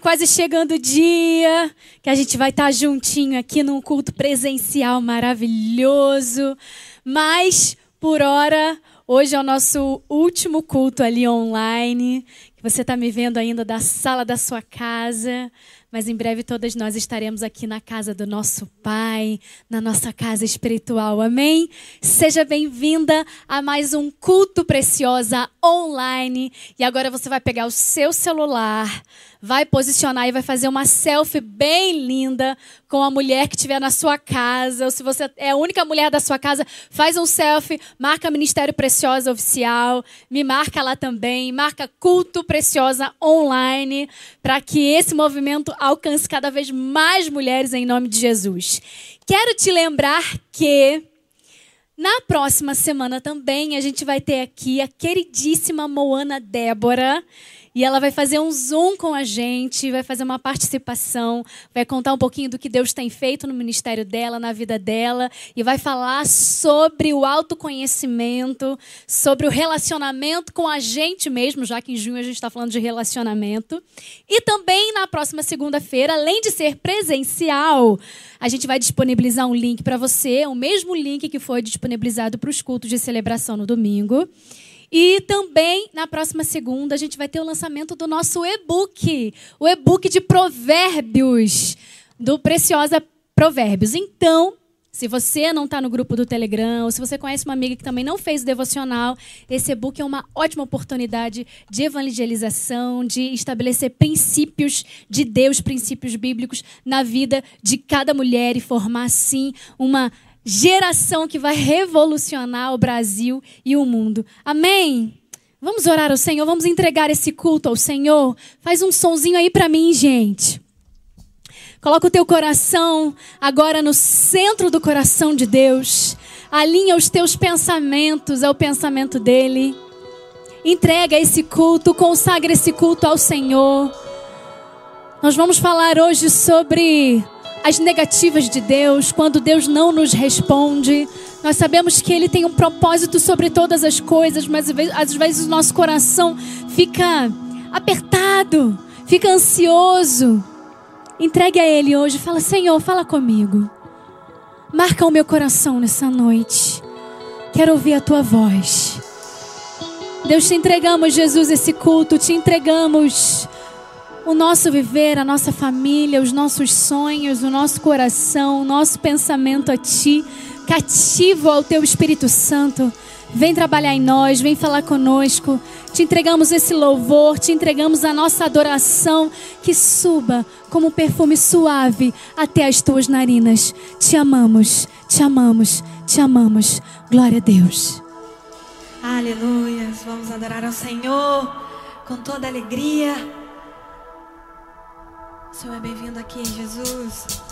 Quase chegando o dia que a gente vai estar juntinho aqui num culto presencial maravilhoso. Mas, por hora, hoje é o nosso último culto ali online. Você está me vendo ainda da sala da sua casa mas em breve todas nós estaremos aqui na casa do nosso Pai, na nossa casa espiritual. Amém? Seja bem-vinda a mais um culto preciosa online. E agora você vai pegar o seu celular, vai posicionar e vai fazer uma selfie bem linda com a mulher que estiver na sua casa. Ou se você é a única mulher da sua casa, faz um selfie, marca Ministério Preciosa Oficial, me marca lá também, marca Culto Preciosa Online, para que esse movimento alcance cada vez mais mulheres em nome de Jesus. Quero te lembrar que na próxima semana também a gente vai ter aqui a queridíssima Moana Débora. E ela vai fazer um zoom com a gente, vai fazer uma participação, vai contar um pouquinho do que Deus tem feito no ministério dela, na vida dela, e vai falar sobre o autoconhecimento, sobre o relacionamento com a gente mesmo, já que em junho a gente está falando de relacionamento. E também na próxima segunda-feira, além de ser presencial, a gente vai disponibilizar um link para você, o mesmo link que foi disponibilizado para os cultos de celebração no domingo. E também, na próxima segunda, a gente vai ter o lançamento do nosso e-book, o e-book de provérbios, do Preciosa Provérbios. Então, se você não está no grupo do Telegram, ou se você conhece uma amiga que também não fez o devocional, esse e-book é uma ótima oportunidade de evangelização, de estabelecer princípios de Deus, princípios bíblicos na vida de cada mulher e formar, assim, uma geração que vai revolucionar o Brasil e o mundo. Amém? Vamos orar ao Senhor, vamos entregar esse culto ao Senhor. Faz um sonzinho aí para mim, gente. Coloca o teu coração agora no centro do coração de Deus. Alinha os teus pensamentos ao pensamento dele. Entrega esse culto, consagra esse culto ao Senhor. Nós vamos falar hoje sobre as negativas de Deus, quando Deus não nos responde. Nós sabemos que Ele tem um propósito sobre todas as coisas, mas às vezes o nosso coração fica apertado, fica ansioso. Entregue a Ele hoje, fala: Senhor, fala comigo. Marca o meu coração nessa noite. Quero ouvir a tua voz. Deus, te entregamos, Jesus, esse culto, te entregamos o nosso viver, a nossa família, os nossos sonhos, o nosso coração, o nosso pensamento a Ti, cativo ao Teu Espírito Santo. Vem trabalhar em nós, vem falar conosco. Te entregamos esse louvor, te entregamos a nossa adoração que suba como um perfume suave até as tuas narinas. Te amamos, te amamos, te amamos. Glória a Deus. Aleluia. Vamos adorar ao Senhor com toda alegria. O Senhor é bem-vindo aqui, Jesus.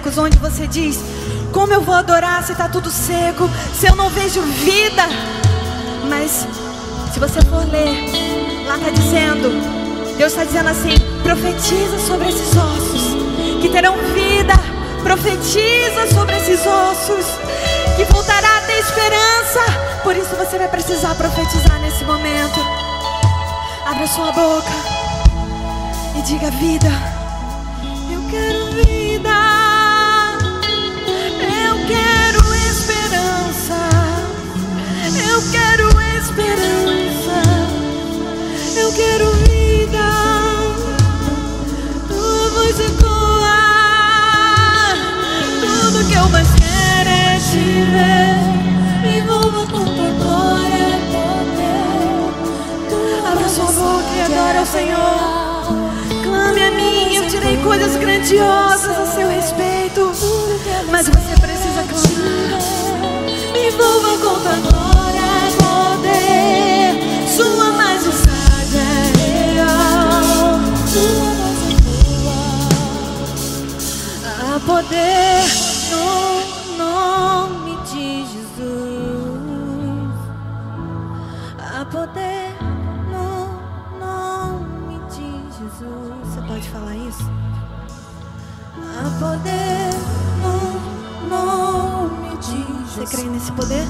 Secos, onde você diz: Como eu vou adorar se está tudo seco, se eu não vejo vida? Mas se você for ler, lá está dizendo: Deus está dizendo assim: profetiza sobre esses ossos que terão vida. Profetiza sobre esses ossos que voltará a ter esperança. Por isso você vai precisar profetizar nesse momento. Abra sua boca e diga vida. Eu quero vida. Coisas grandiosas a seu respeito. Mas você precisa clamar. Me envolva com tua glória poder. Sua poder no nome de Jesus. A poder no nome de Jesus. Você pode falar isso? A poder no nome de Jesus. Você crê nesse poder?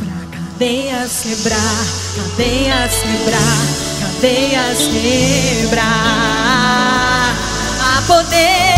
Pra cadeias quebrar, cadeias quebrar, cadeias quebrar. A poder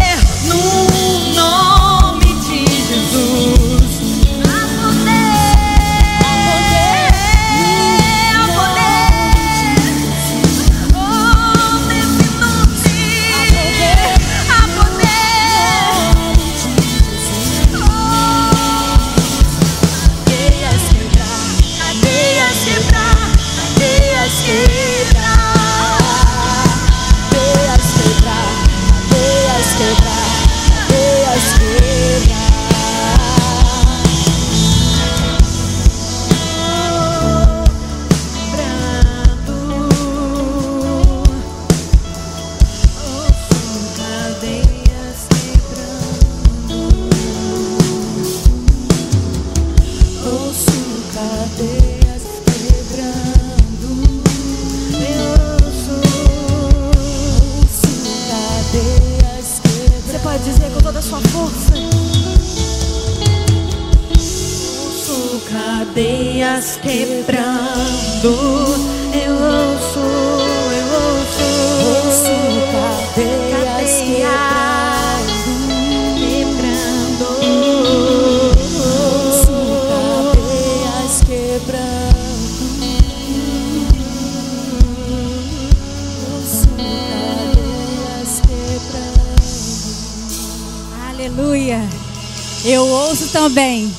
também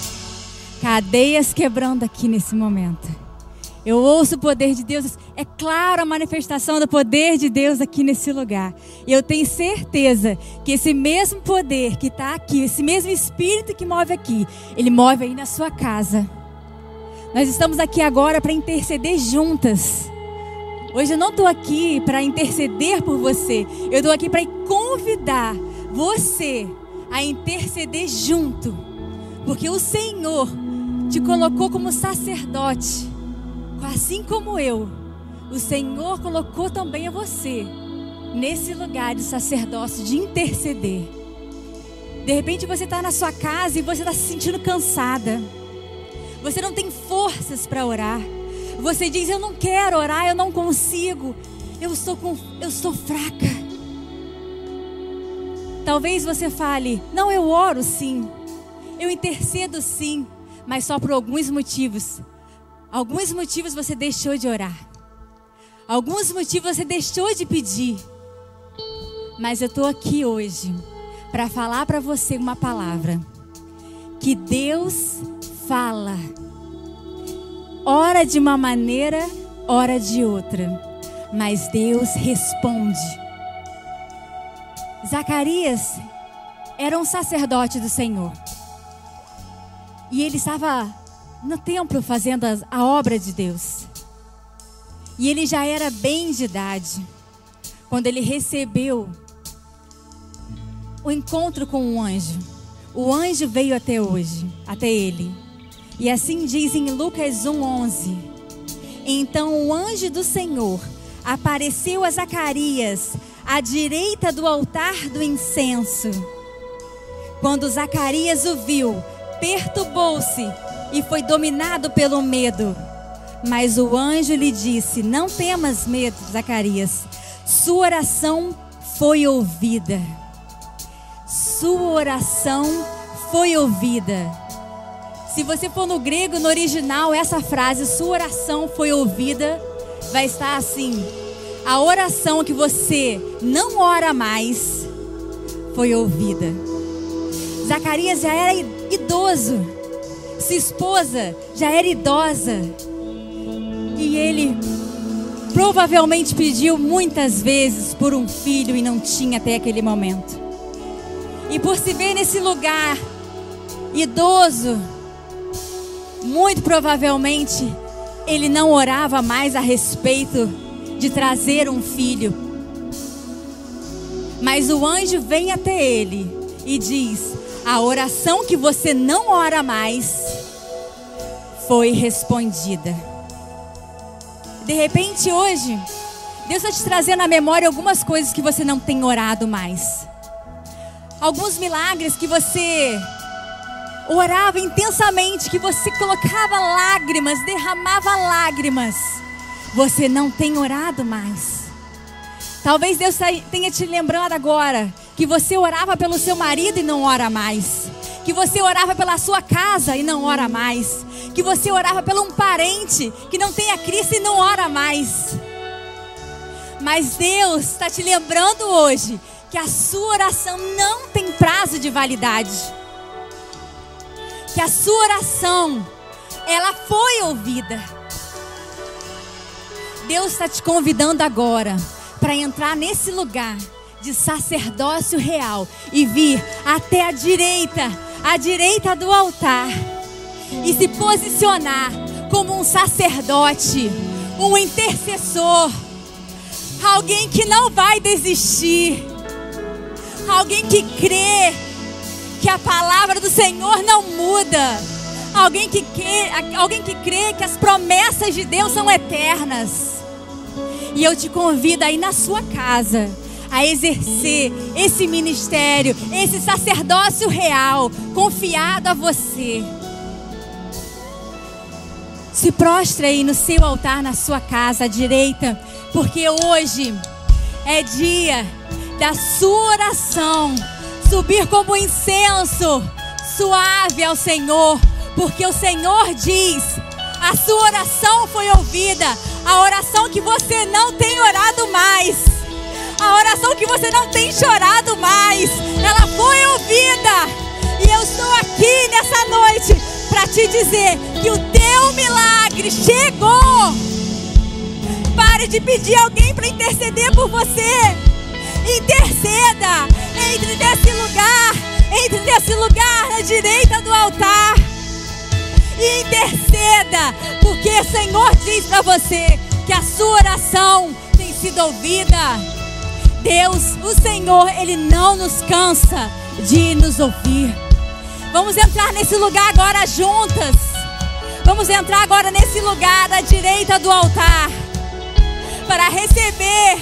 cadeias quebrando aqui nesse momento. Eu ouço o poder de Deus. É claro a manifestação do poder de Deus aqui nesse lugar. E eu tenho certeza que esse mesmo poder que está aqui, esse mesmo espírito que move aqui, ele move aí na sua casa. Nós estamos aqui agora para interceder juntas. Hoje eu não estou aqui para interceder por você. Eu estou aqui para convidar você a interceder junto. Porque o Senhor te colocou como sacerdote. Assim como eu, o Senhor colocou também a você nesse lugar de sacerdócio, de interceder. De repente você está na sua casa e você está se sentindo cansada. Você não tem forças para orar. Você diz: Eu não quero orar, eu não consigo. Eu estou, com, eu estou fraca. Talvez você fale: Não, eu oro sim. Eu intercedo sim. Mas só por alguns motivos. Alguns motivos você deixou de orar. Alguns motivos você deixou de pedir. Mas eu estou aqui hoje para falar para você uma palavra. Que Deus fala. Ora de uma maneira, ora de outra. Mas Deus responde. Zacarias era um sacerdote do Senhor. E ele estava no templo fazendo a obra de Deus. E ele já era bem de idade quando ele recebeu o encontro com o anjo. O anjo veio até hoje, até ele. E assim diz em Lucas 1:11. Então o anjo do Senhor apareceu a Zacarias à direita do altar do incenso. Quando Zacarias o viu, perturbou-se e foi dominado pelo medo. Mas o anjo lhe disse: Não temas medo, Zacarias. Sua oração foi ouvida. Sua oração foi ouvida. Se você for no grego, no original, essa frase, sua oração foi ouvida, vai estar assim: a oração que você não ora mais foi ouvida. Zacarias já era idoso, sua esposa já era idosa, e ele provavelmente pediu muitas vezes por um filho e não tinha até aquele momento. E por se ver nesse lugar idoso, muito provavelmente ele não orava mais a respeito de trazer um filho. Mas o anjo vem até ele e diz: A oração que você não ora mais foi respondida. De repente, hoje, Deus está te trazendo à memória algumas coisas que você não tem orado mais. Alguns milagres que você orava intensamente, que você colocava lágrimas, derramava lágrimas, você não tem orado mais. Talvez Deus tenha te lembrado agora que você orava pelo seu marido e não ora mais. Que você orava pela sua casa e não ora mais. Que você orava pelo um parente que não tem a Cristo e não ora mais. Mas Deus está te lembrando hoje que a sua oração não tem prazo de validade que a sua oração ela foi ouvida. Deus está te convidando agora para entrar nesse lugar de sacerdócio real e vir até a direita, a direita do altar e se posicionar como um sacerdote, um intercessor, alguém que não vai desistir, alguém que crê que a palavra do Senhor não muda. Alguém que, crê, alguém que crê que as promessas de Deus são eternas. E eu te convido aí na sua casa a exercer esse ministério, esse sacerdócio real, confiado a você. Se prostre aí no seu altar, na sua casa à direita, porque hoje é dia da sua oração subir como incenso suave ao Senhor, porque o Senhor diz: a sua oração foi ouvida, a oração que você não tem orado mais, a oração que você não tem chorado mais, ela foi ouvida. E eu estou aqui nessa noite para te dizer que o teu milagre chegou. Pare de pedir alguém para interceder por você. Interceda. Entre nesse lugar. Entre nesse lugar na direita do altar. E interceda. Porque o Senhor diz para você que a sua oração tem sido ouvida. Deus, o Senhor, Ele não nos cansa de nos ouvir. Vamos entrar nesse lugar agora juntas. Vamos entrar agora nesse lugar à direita do altar para receber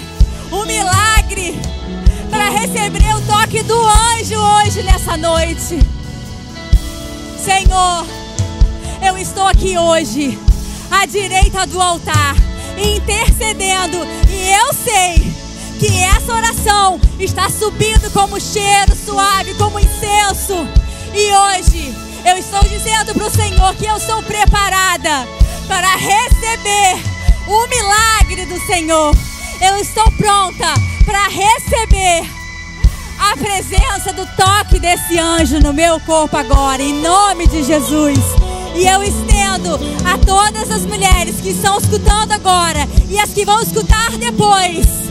o milagre para receber o toque do anjo hoje nessa noite. Senhor, eu estou aqui hoje, à direita do altar, intercedendo, e eu sei que essa oração está subindo como cheiro suave, como incenso. E hoje eu estou dizendo para o Senhor que eu sou preparada para receber o milagre do Senhor. Eu estou pronta para receber a presença do toque desse anjo no meu corpo agora, em nome de Jesus. E eu estendo a todas as mulheres que estão escutando agora e as que vão escutar depois.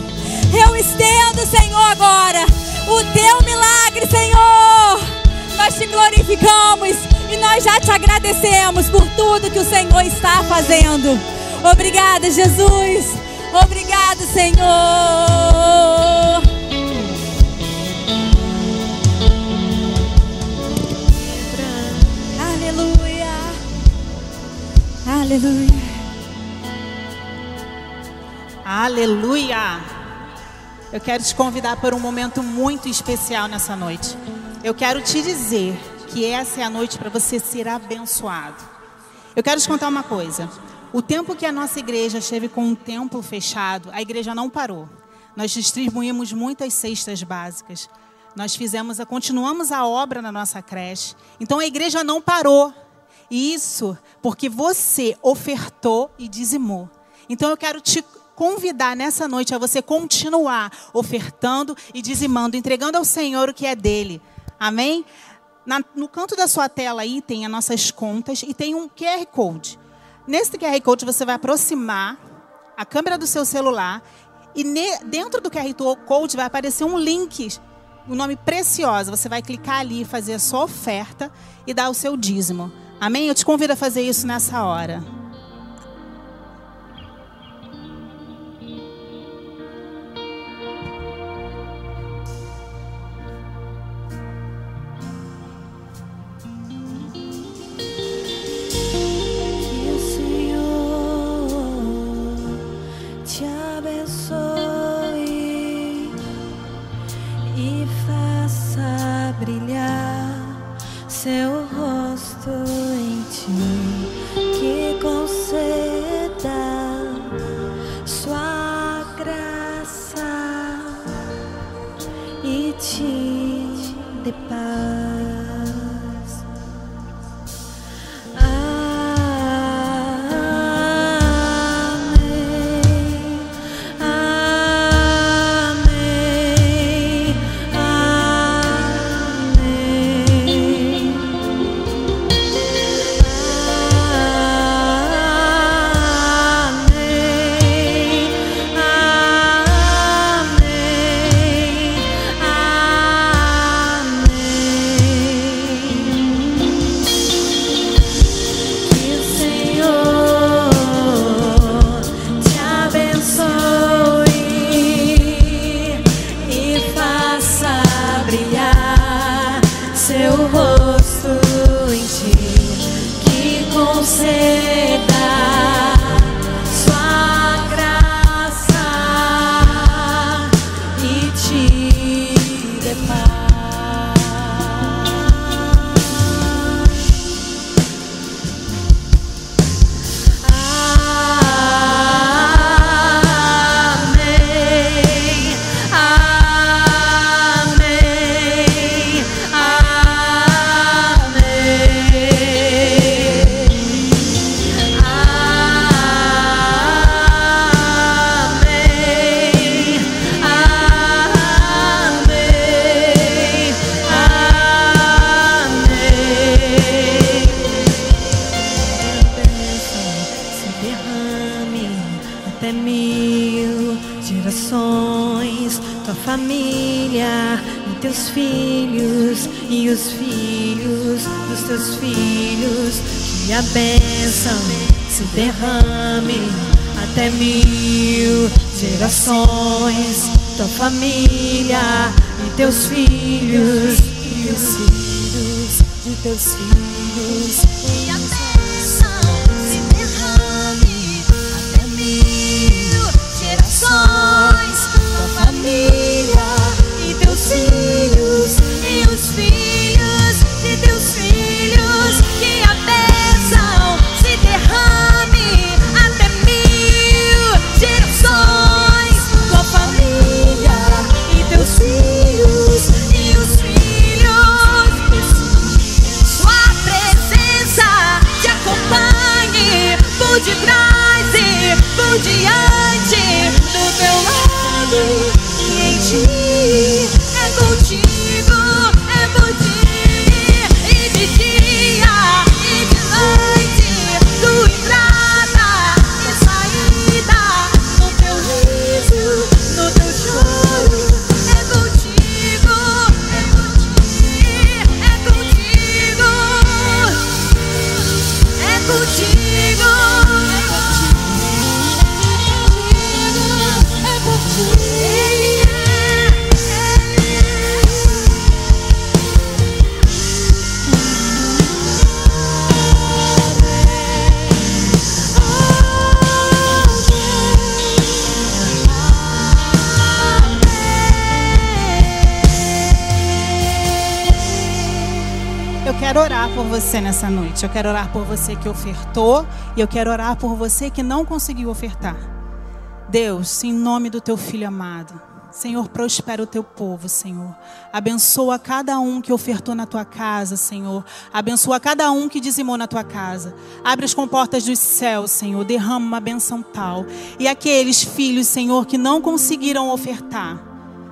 Eu estendo, Senhor, agora o teu milagre, Senhor. Nós te glorificamos e nós já te agradecemos por tudo que o Senhor está fazendo. Obrigada, Jesus. Obrigado, Senhor. Aleluia. Aleluia. Aleluia! Eu quero te convidar para um momento muito especial nessa noite. Eu quero te dizer que essa é a noite para você ser abençoado. Eu quero te contar uma coisa. O tempo que a nossa igreja esteve com o templo fechado, a igreja não parou. Nós distribuímos muitas cestas básicas. Nós fizemos, a, continuamos a obra na nossa creche. Então a igreja não parou. E isso porque você ofertou e dizimou. Então eu quero te convidar nessa noite a você continuar ofertando e dizimando, entregando ao Senhor o que é dele. Amém? Na, no canto da sua tela aí tem as nossas contas e tem um QR Code. Nesse QR Code você vai aproximar a câmera do seu celular e ne, dentro do QR Code vai aparecer um link, um nome Preciosa. Você vai clicar ali, fazer a sua oferta e dar o seu dízimo. Amém? Eu te convido a fazer isso nessa hora. Mil gerações, tua família e teus filhos e os filhos de teus filhos. E a bênção se derrame até mil gerações. Tua família você nessa noite. Eu quero orar por você que ofertou e eu quero orar por você que não conseguiu ofertar. Deus, em nome do teu filho amado, Senhor, prospera o teu povo, Senhor. Abençoa cada um que ofertou na tua casa, Senhor. Abençoa cada um que dizimou na tua casa. Abre as comportas dos céus, Senhor. Derrama uma benção tal. E aqueles filhos, Senhor, que não conseguiram ofertar.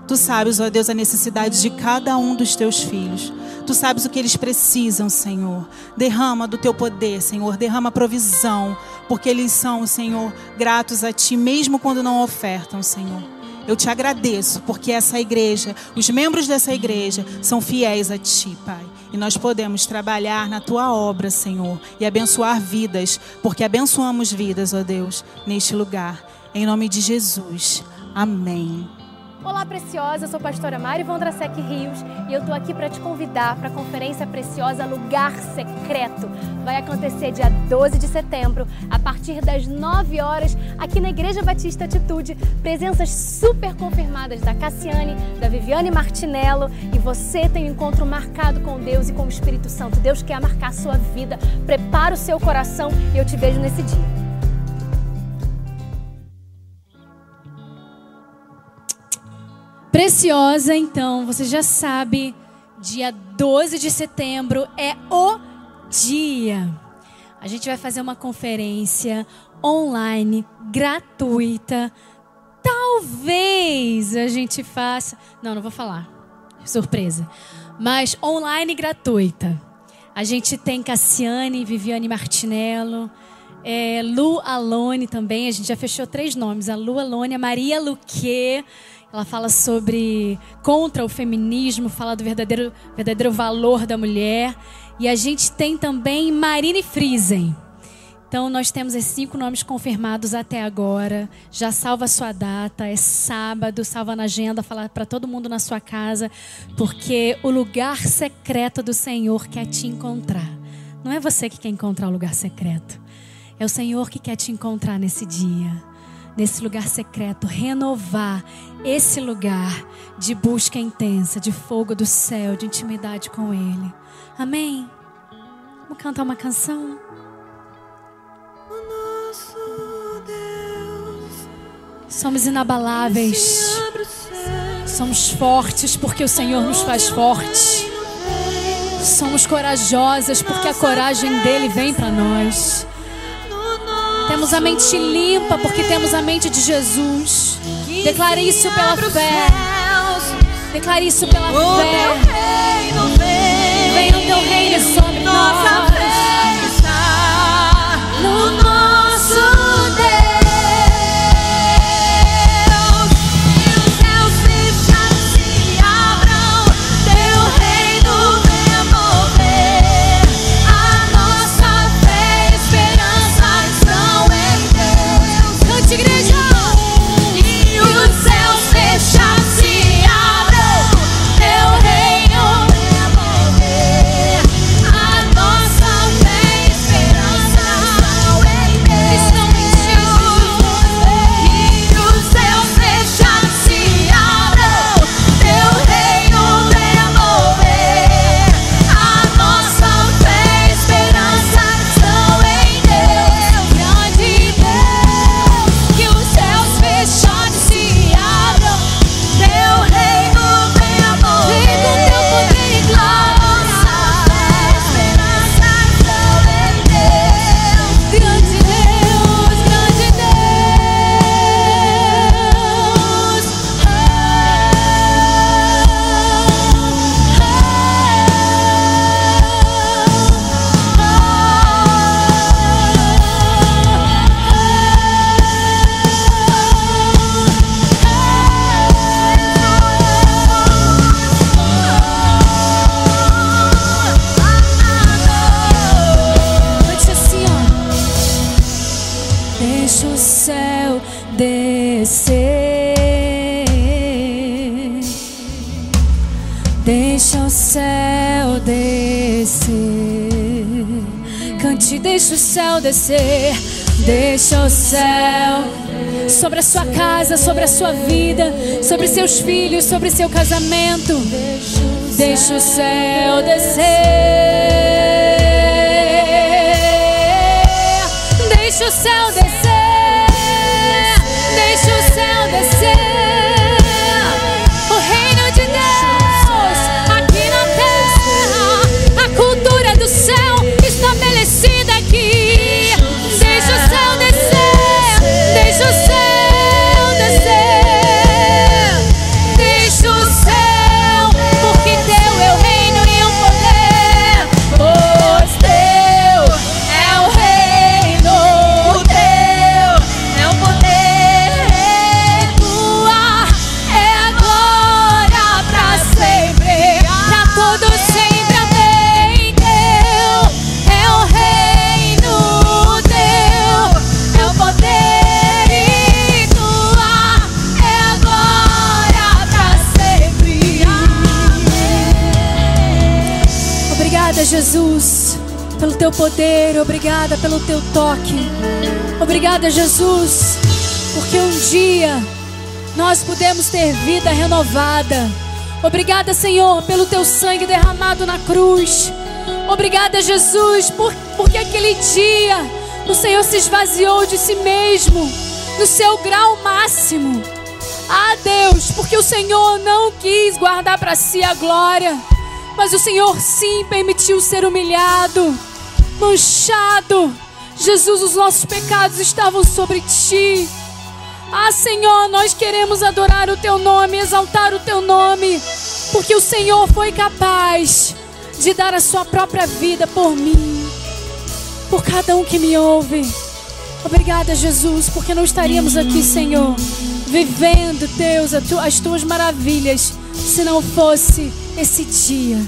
Tu sabes, ó Deus, a necessidade de cada um dos teus filhos. Tu sabes o que eles precisam, Senhor. Derrama do teu poder, Senhor. Derrama provisão, porque eles são, Senhor, gratos a ti, mesmo quando não ofertam, Senhor. Eu te agradeço, porque essa igreja, os membros dessa igreja, são fiéis a ti, Pai. E nós podemos trabalhar na tua obra, Senhor, e abençoar vidas, porque abençoamos vidas, ó Deus, neste lugar. Em nome de Jesus. Amém. Olá, preciosa. Eu sou a pastora Mari Vondrasek Rios e eu tô aqui para te convidar para a conferência preciosa Lugar Secreto. Vai acontecer dia 12 de setembro, a partir das 9 horas, aqui na Igreja Batista Atitude. Presenças super confirmadas da Cassiane, da Viviane Martinello e você tem um encontro marcado com Deus e com o Espírito Santo. Deus quer marcar a sua vida. Prepara o seu coração e eu te vejo nesse dia. Preciosa, então, você já sabe, dia 12 de setembro é o dia. A gente vai fazer uma conferência online, gratuita. Talvez a gente faça. Não, não vou falar. Surpresa. Mas online gratuita. A gente tem Cassiane, Viviane Martinello, é, Lu Alone também. A gente já fechou três nomes: a Lu Alone, a Maria Luque. Ela fala sobre contra o feminismo, fala do verdadeiro, verdadeiro valor da mulher. E a gente tem também Marine Friesen. Então nós temos esses cinco nomes confirmados até agora. Já salva a sua data, é sábado, salva na agenda, fala para todo mundo na sua casa, porque o lugar secreto do Senhor quer te encontrar. Não é você que quer encontrar o lugar secreto. É o Senhor que quer te encontrar nesse dia nesse lugar secreto, renovar esse lugar de busca intensa, de fogo do céu, de intimidade com Ele. Amém? Vamos cantar uma canção? Somos inabaláveis. Somos fortes porque o Senhor nos faz fortes. Somos corajosas porque a coragem dele vem para nós. Temos a mente limpa porque temos a mente de Jesus. Declare isso pela fé. Declare isso pela fé. Venha o teu reino sobre nós. Descer. Deixa o céu sobre a sua casa, sobre a sua vida, sobre seus filhos, sobre seu casamento. Deixa o céu descer. Deixa o céu descer. Deixa o céu descer. Poder. Obrigada pelo teu toque. Obrigada, Jesus, porque um dia nós pudemos ter vida renovada. Obrigada, Senhor, pelo teu sangue derramado na cruz. Obrigada, Jesus, por, porque aquele dia o Senhor se esvaziou de si mesmo, no seu grau máximo. Ah, Deus, porque o Senhor não quis guardar para si a glória, mas o Senhor sim permitiu ser humilhado, manchado. Jesus, os nossos pecados estavam sobre ti. Ah, Senhor, nós queremos adorar o teu nome, exaltar o teu nome, porque o Senhor foi capaz de dar a sua própria vida por mim, por cada um que me ouve. Obrigada, Jesus, porque não estaríamos aqui, Senhor, vivendo, Deus, as tuas maravilhas, se não fosse esse dia.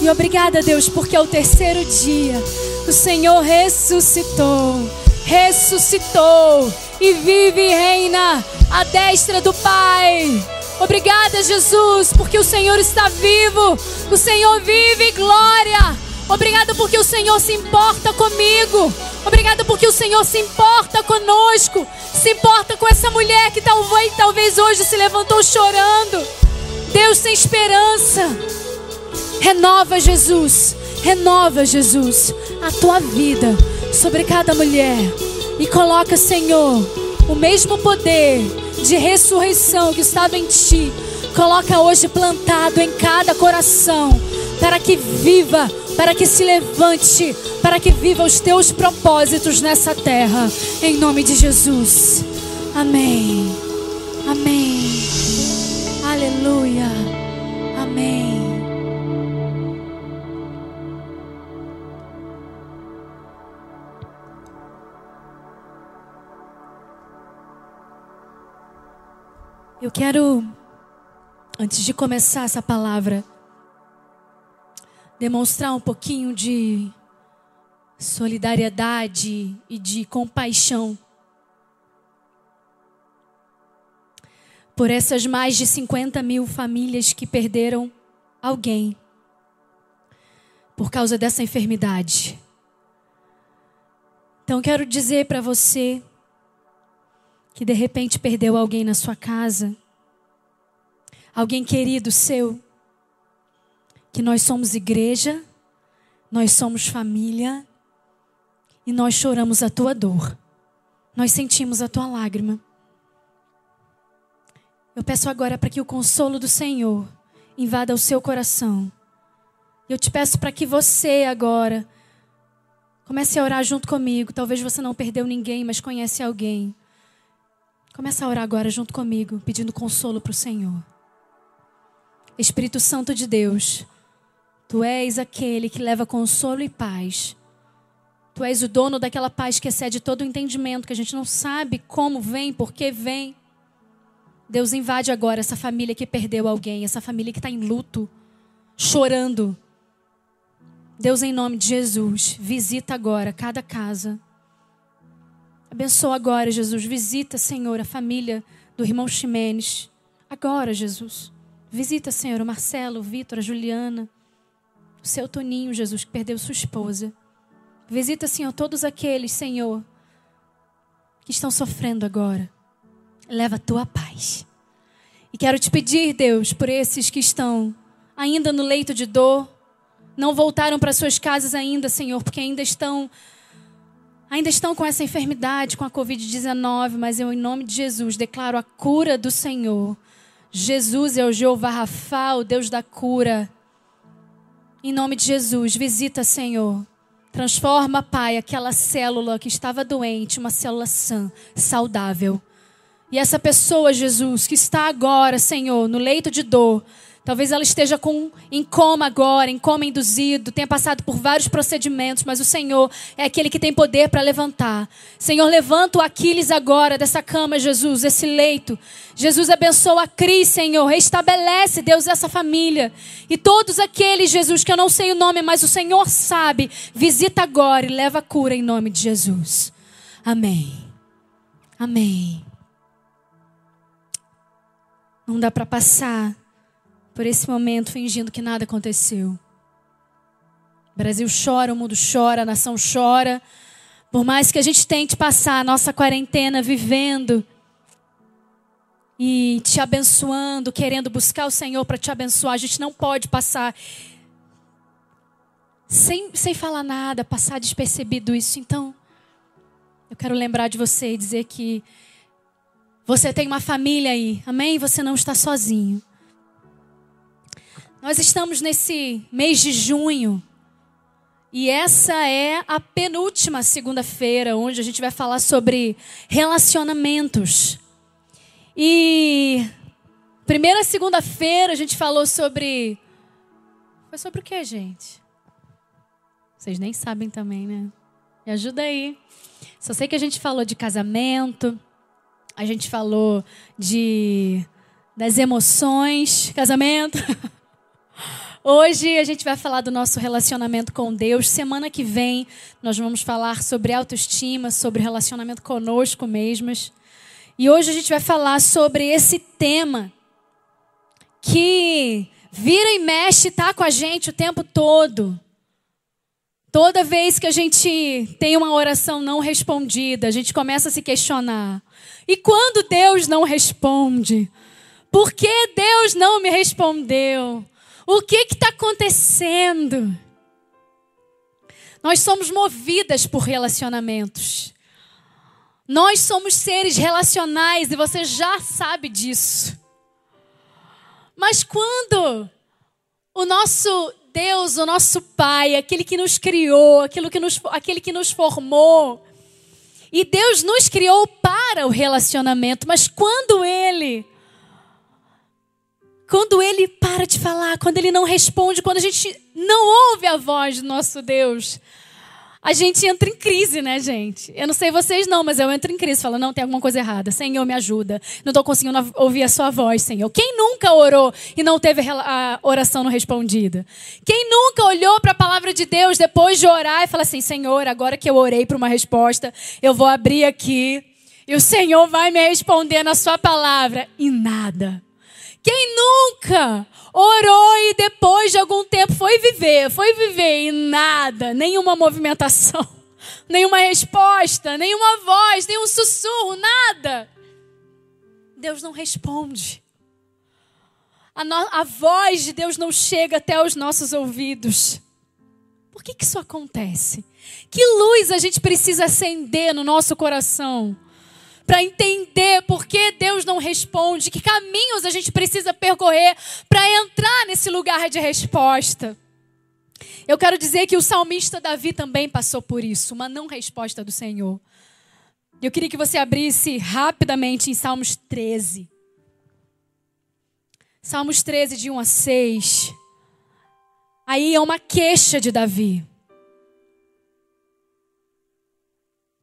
E obrigada, Deus, porque é o terceiro dia. O Senhor ressuscitou, ressuscitou e vive e reina à destra do Pai. Obrigada, Jesus, porque o Senhor está vivo. O Senhor vive, glória. Obrigado porque o Senhor se importa comigo. Obrigado porque o Senhor se importa conosco. Se importa com essa mulher que talvez, talvez hoje se levantou chorando. Deus tem esperança. Renova, Jesus. Renova, Jesus, a tua vida sobre cada mulher. E coloca, Senhor, o mesmo poder de ressurreição que estava em ti. Coloca hoje plantado em cada coração. Para que viva, para que se levante, para que viva os teus propósitos nessa terra. Em nome de Jesus. Amém. Amém. Aleluia. Amém. Eu quero, antes de começar essa palavra, demonstrar um pouquinho de solidariedade e de compaixão por essas mais de 50 mil famílias que perderam alguém por causa dessa enfermidade. Então, quero dizer para você que de repente perdeu alguém na sua casa, alguém querido seu, que nós somos igreja, nós somos família e nós choramos a tua dor, nós sentimos a tua lágrima. Eu peço agora para que o consolo do Senhor invada o seu coração. Eu te peço para que você agora comece a orar junto comigo. Talvez você não perdeu ninguém, mas conhece alguém. Comece a orar agora junto comigo, pedindo consolo para o Senhor. Espírito Santo de Deus, Tu és aquele que leva consolo e paz. Tu és o dono daquela paz que excede todo o entendimento, que a gente não sabe como vem, por que vem. Deus invade agora essa família que perdeu alguém, essa família que está em luto, chorando. Deus, em nome de Jesus, visita agora cada casa. Abençoa agora, Jesus. Visita, Senhor, a família do irmão Ximenes. Agora, Jesus. Visita, Senhor, o Marcelo, o Vitor, a Juliana, o seu Toninho, Jesus, que perdeu sua esposa. Visita, Senhor, todos aqueles, Senhor, que estão sofrendo agora. Leva a tua paz. E quero te pedir, Deus, por esses que estão ainda no leito de dor, não voltaram para suas casas ainda, Senhor, porque ainda estão ainda estão com essa enfermidade, com a COVID-19, mas eu, em nome de Jesus, declaro a cura do Senhor. Jesus é o Jeová Rafa, o Deus da cura. Em nome de Jesus, visita, Senhor. Transforma, Pai, aquela célula que estava doente, uma célula sã, saudável. E essa pessoa, Jesus, que está agora, Senhor, no leito de dor, Talvez ela esteja com, em coma agora, em coma induzido, tenha passado por vários procedimentos, mas o Senhor é aquele que tem poder para levantar. Senhor, levanta o Aquiles agora dessa cama, Jesus, esse leito. Jesus abençoa a Cris, Senhor. Restabelece, Deus, essa família. E todos aqueles, Jesus, que eu não sei o nome, mas o Senhor sabe, visita agora e leva a cura em nome de Jesus. Amém. Amém. Não dá para passar por esse momento fingindo que nada aconteceu. O Brasil chora, o mundo chora, a nação chora. Por mais que a gente tente passar a nossa quarentena vivendo e te abençoando, querendo buscar o Senhor para te abençoar, a gente não pode passar sem, sem falar nada, passar despercebido isso. Então, eu quero lembrar de você e dizer que você tem uma família aí, amém? Você não está sozinho. Nós estamos nesse mês de junho e essa é a penúltima segunda-feira onde a gente vai falar sobre relacionamentos. E primeira segunda-feira a gente falou sobre. Foi sobre o que, gente? Vocês nem sabem também, né? Me ajuda aí. Só sei que a gente falou de casamento, a gente falou de das emoções, casamento. Hoje a gente vai falar do nosso relacionamento com Deus. Semana que vem nós vamos falar sobre autoestima, sobre relacionamento conosco mesmos. E hoje a gente vai falar sobre esse tema que vira e mexe, tá com a gente o tempo todo. Toda vez que a gente tem uma oração não respondida, a gente começa a se questionar. E quando Deus não responde? Por que Deus não me respondeu? O que está acontecendo? Nós somos movidas por relacionamentos. Nós somos seres relacionais e você já sabe disso. Mas quando o nosso Deus, o nosso Pai, aquele que nos criou, aquele que nos, aquele que nos formou, e Deus nos criou para o relacionamento, mas quando Ele quando ele para de falar, quando ele não responde, quando a gente não ouve a voz do nosso Deus, a gente entra em crise, né, gente? Eu não sei vocês não, mas eu entro em crise. Falo, não, tem alguma coisa errada. Senhor, me ajuda. Não estou conseguindo ouvir a sua voz, Senhor. Quem nunca orou e não teve a oração não respondida? Quem nunca olhou para a palavra de Deus depois de orar e fala assim, Senhor, agora que eu orei para uma resposta, eu vou abrir aqui e o Senhor vai me responder na sua palavra. E nada. Quem nunca orou e depois de algum tempo foi viver, foi viver e nada, nenhuma movimentação, nenhuma resposta, nenhuma voz, nenhum sussurro, nada. Deus não responde. A, no, a voz de Deus não chega até os nossos ouvidos. Por que, que isso acontece? Que luz a gente precisa acender no nosso coração? Para entender por que Deus não responde, que caminhos a gente precisa percorrer para entrar nesse lugar de resposta. Eu quero dizer que o salmista Davi também passou por isso, uma não resposta do Senhor. Eu queria que você abrisse rapidamente em Salmos 13. Salmos 13, de 1 a 6. Aí é uma queixa de Davi.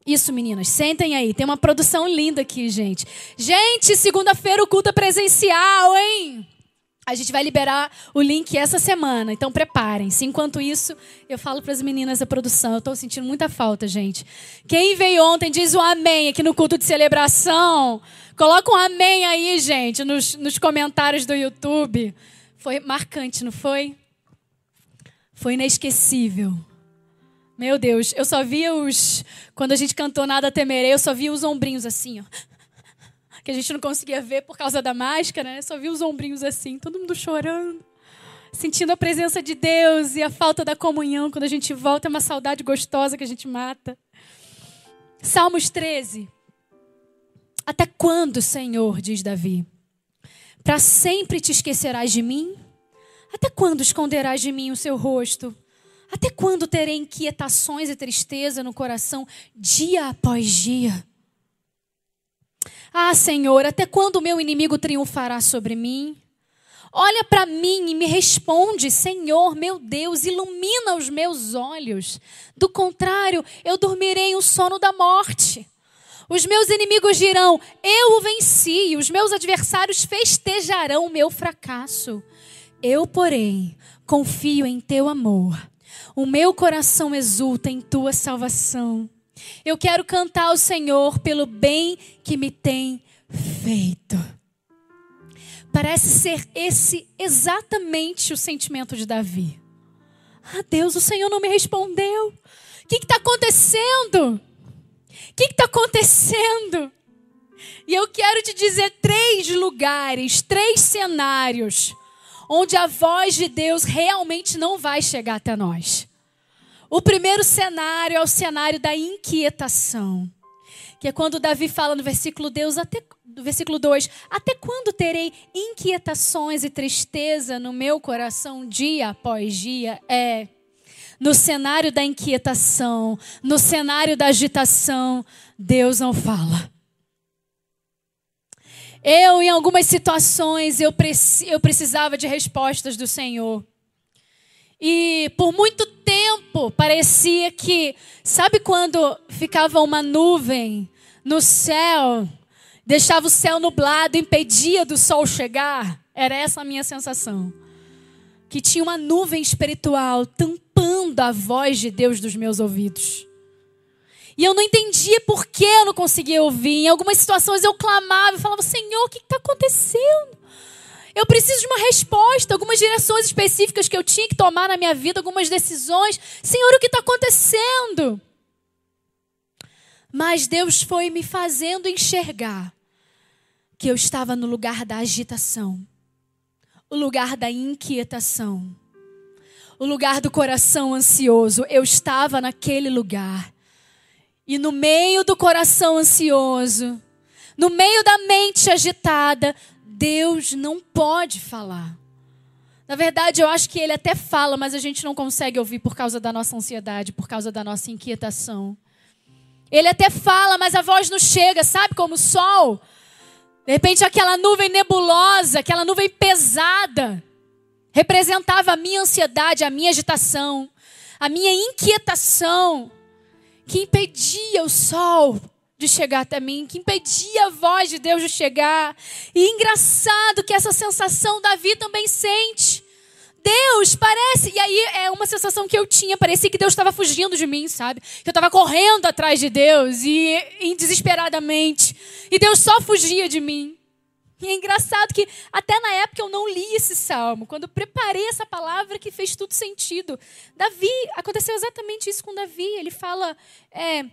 Isso, meninas, sentem aí. Tem uma produção linda aqui, gente. Gente, segunda-feira o culto é presencial, hein? A gente vai liberar o link essa semana, então preparem-se. Enquanto isso, eu falo para as meninas da produção, eu estou sentindo muita falta, gente. Quem veio ontem diz o amém aqui no culto de celebração. Coloca um amém aí, gente, nos, nos comentários do YouTube. Foi marcante, não foi? Foi inesquecível. Meu Deus, eu só via os. Quando a gente cantou Nada Temerei, eu só via os ombrinhos assim, ó que a gente não conseguia ver por causa da máscara, né? Só via os ombrinhos assim, todo mundo chorando, sentindo a presença de Deus e a falta da comunhão. Quando a gente volta, é uma saudade gostosa que a gente mata. Salmos 13. Até quando, Senhor, diz Davi? Para sempre te esquecerás de mim? Até quando esconderás de mim o seu rosto? Até quando terei inquietações e tristeza no coração dia após dia? Ah, Senhor, até quando o meu inimigo triunfará sobre mim? Olha para mim e me responde, Senhor, meu Deus, ilumina os meus olhos. Do contrário, eu dormirei o sono da morte. Os meus inimigos dirão: Eu o venci, os meus adversários festejarão o meu fracasso. Eu, porém, confio em teu amor. O meu coração exulta em tua salvação. Eu quero cantar ao Senhor pelo bem que me tem feito. Parece ser esse exatamente o sentimento de Davi. Ah, Deus, o Senhor não me respondeu. O que está acontecendo? O que está acontecendo? E eu quero te dizer três lugares, três cenários, onde a voz de Deus realmente não vai chegar até nós. O primeiro cenário é o cenário da inquietação. Que é quando Davi fala no versículo, Deus, até, do versículo 2: Até quando terei inquietações e tristeza no meu coração dia após dia? É. No cenário da inquietação, no cenário da agitação, Deus não fala. Eu, em algumas situações, eu, eu precisava de respostas do Senhor. E por muito tempo parecia que, sabe quando ficava uma nuvem no céu, deixava o céu nublado, impedia do sol chegar? Era essa a minha sensação. Que tinha uma nuvem espiritual tampando a voz de Deus dos meus ouvidos. E eu não entendia por que eu não conseguia ouvir. Em algumas situações eu clamava e falava: Senhor, o que está acontecendo? Eu preciso de uma resposta, algumas direções específicas que eu tinha que tomar na minha vida, algumas decisões. Senhor, o que está acontecendo? Mas Deus foi me fazendo enxergar que eu estava no lugar da agitação, o lugar da inquietação, o lugar do coração ansioso. Eu estava naquele lugar. E no meio do coração ansioso, no meio da mente agitada, Deus não pode falar. Na verdade, eu acho que ele até fala, mas a gente não consegue ouvir por causa da nossa ansiedade, por causa da nossa inquietação. Ele até fala, mas a voz não chega, sabe como o sol? De repente, aquela nuvem nebulosa, aquela nuvem pesada, representava a minha ansiedade, a minha agitação, a minha inquietação, que impedia o sol de chegar até mim, que impedia a voz de Deus de chegar. E engraçado que essa sensação Davi também sente. Deus parece. E aí é uma sensação que eu tinha. Parecia que Deus estava fugindo de mim, sabe? Que eu estava correndo atrás de Deus e, e desesperadamente. E Deus só fugia de mim. E é engraçado que até na época eu não li esse salmo. Quando preparei essa palavra que fez tudo sentido. Davi, aconteceu exatamente isso com Davi. Ele fala. É,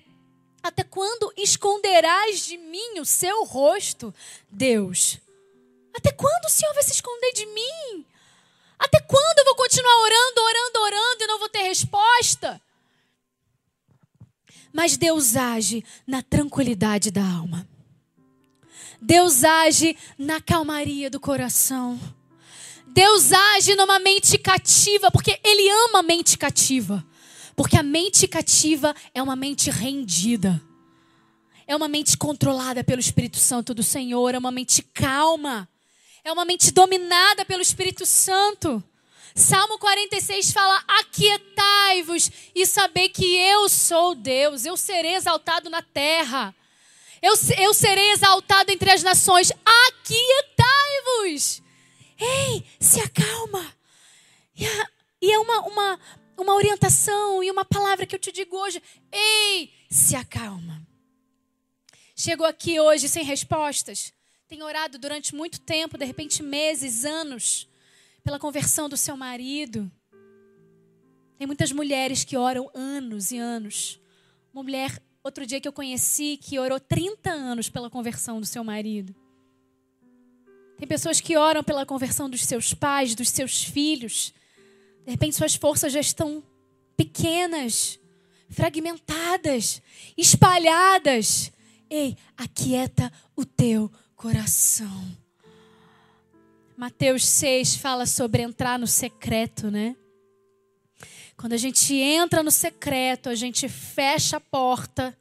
até quando esconderás de mim o seu rosto, Deus? Até quando o Senhor vai se esconder de mim? Até quando eu vou continuar orando, orando, orando e não vou ter resposta? Mas Deus age na tranquilidade da alma. Deus age na calmaria do coração. Deus age numa mente cativa, porque Ele ama a mente cativa. Porque a mente cativa é uma mente rendida. É uma mente controlada pelo Espírito Santo do Senhor, é uma mente calma. É uma mente dominada pelo Espírito Santo. Salmo 46 fala: Aquietai-vos e sabei que eu sou Deus, eu serei exaltado na terra, eu, eu serei exaltado entre as nações. Aquietai-vos. Ei, se acalma. E, é uma, uma, uma orientação e uma palavra que eu te digo hoje. Ei, se acalma. Chegou aqui hoje sem respostas. Tem orado durante muito tempo, de repente meses, anos, pela conversão do seu marido. Tem muitas mulheres que oram anos e anos. Uma mulher, outro dia que eu conheci, que orou 30 anos pela conversão do seu marido. Tem pessoas que oram pela conversão dos seus pais, dos seus filhos. De repente, suas forças já estão pequenas, fragmentadas, espalhadas. Ei, aquieta o teu coração. Mateus 6 fala sobre entrar no secreto, né? Quando a gente entra no secreto, a gente fecha a porta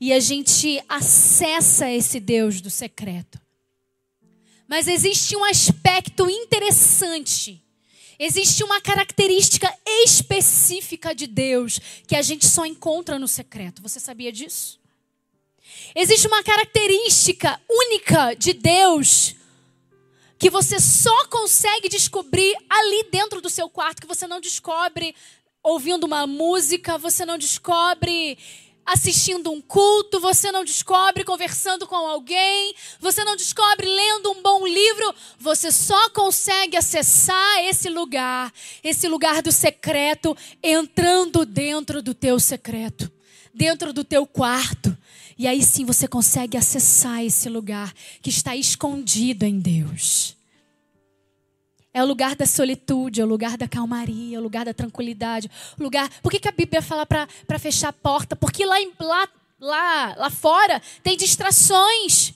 e a gente acessa esse Deus do secreto. Mas existe um aspecto interessante. Existe uma característica específica de Deus que a gente só encontra no secreto. Você sabia disso? Existe uma característica única de Deus que você só consegue descobrir ali dentro do seu quarto, que você não descobre ouvindo uma música, você não descobre assistindo um culto, você não descobre conversando com alguém, você não descobre lendo um bom livro, você só consegue acessar esse lugar, esse lugar do secreto, entrando dentro do teu secreto, dentro do teu quarto. E aí sim você consegue acessar esse lugar que está escondido em Deus. É o lugar da solitude, é o lugar da calmaria, é o lugar da tranquilidade. Lugar. Por que, que a Bíblia fala para fechar a porta? Porque lá, lá, lá, lá fora tem distrações.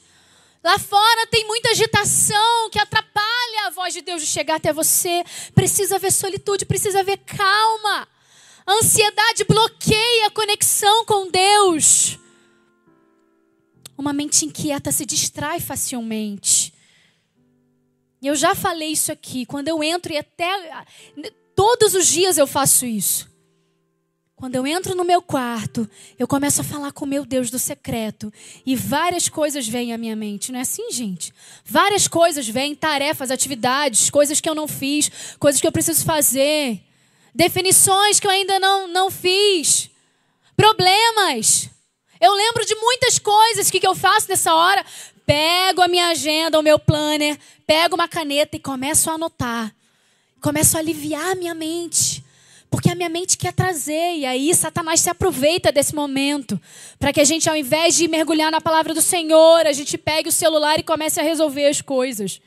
Lá fora tem muita agitação que atrapalha a voz de Deus de chegar até você. Precisa haver solitude, precisa haver calma. A ansiedade bloqueia a conexão com Deus. Uma mente inquieta se distrai facilmente. E eu já falei isso aqui. Quando eu entro, e até. Todos os dias eu faço isso. Quando eu entro no meu quarto, eu começo a falar com meu Deus do secreto. E várias coisas vêm à minha mente. Não é assim, gente? Várias coisas vêm, tarefas, atividades, coisas que eu não fiz, coisas que eu preciso fazer. Definições que eu ainda não, não fiz. Problemas. Eu lembro de muitas coisas. Que, que eu faço nessa hora? Pego a minha agenda, o meu planner, pego uma caneta e começo a anotar. Começo a aliviar a minha mente. Porque a minha mente quer trazer. E aí Satanás se aproveita desse momento. Para que a gente, ao invés de mergulhar na palavra do Senhor, a gente pegue o celular e comece a resolver as coisas.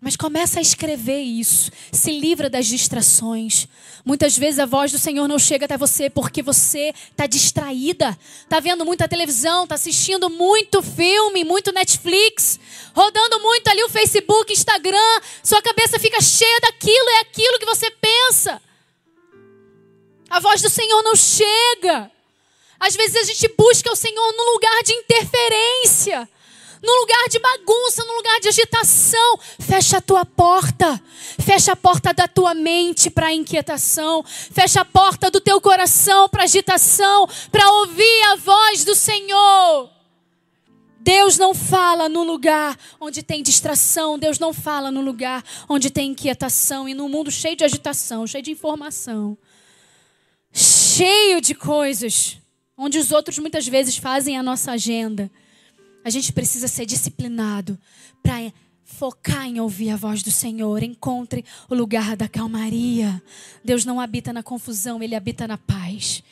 Mas começa a escrever isso. Se livra das distrações. Muitas vezes a voz do Senhor não chega até você porque você está distraída. Está vendo muita televisão, está assistindo muito filme, muito Netflix, rodando muito ali o Facebook, Instagram. Sua cabeça fica cheia daquilo, é aquilo que você pensa. A voz do Senhor não chega. Às vezes a gente busca o Senhor num lugar de interferência num lugar de bagunça, num lugar de agitação. Fecha a tua porta. Fecha a porta da tua mente para inquietação. Fecha a porta do teu coração para agitação, para ouvir a voz do Senhor. Deus não fala no lugar onde tem distração, Deus não fala no lugar onde tem inquietação e num mundo cheio de agitação, cheio de informação, cheio de coisas, onde os outros muitas vezes fazem a nossa agenda. A gente precisa ser disciplinado para focar em ouvir a voz do Senhor. Encontre o lugar da calmaria. Deus não habita na confusão, ele habita na paz.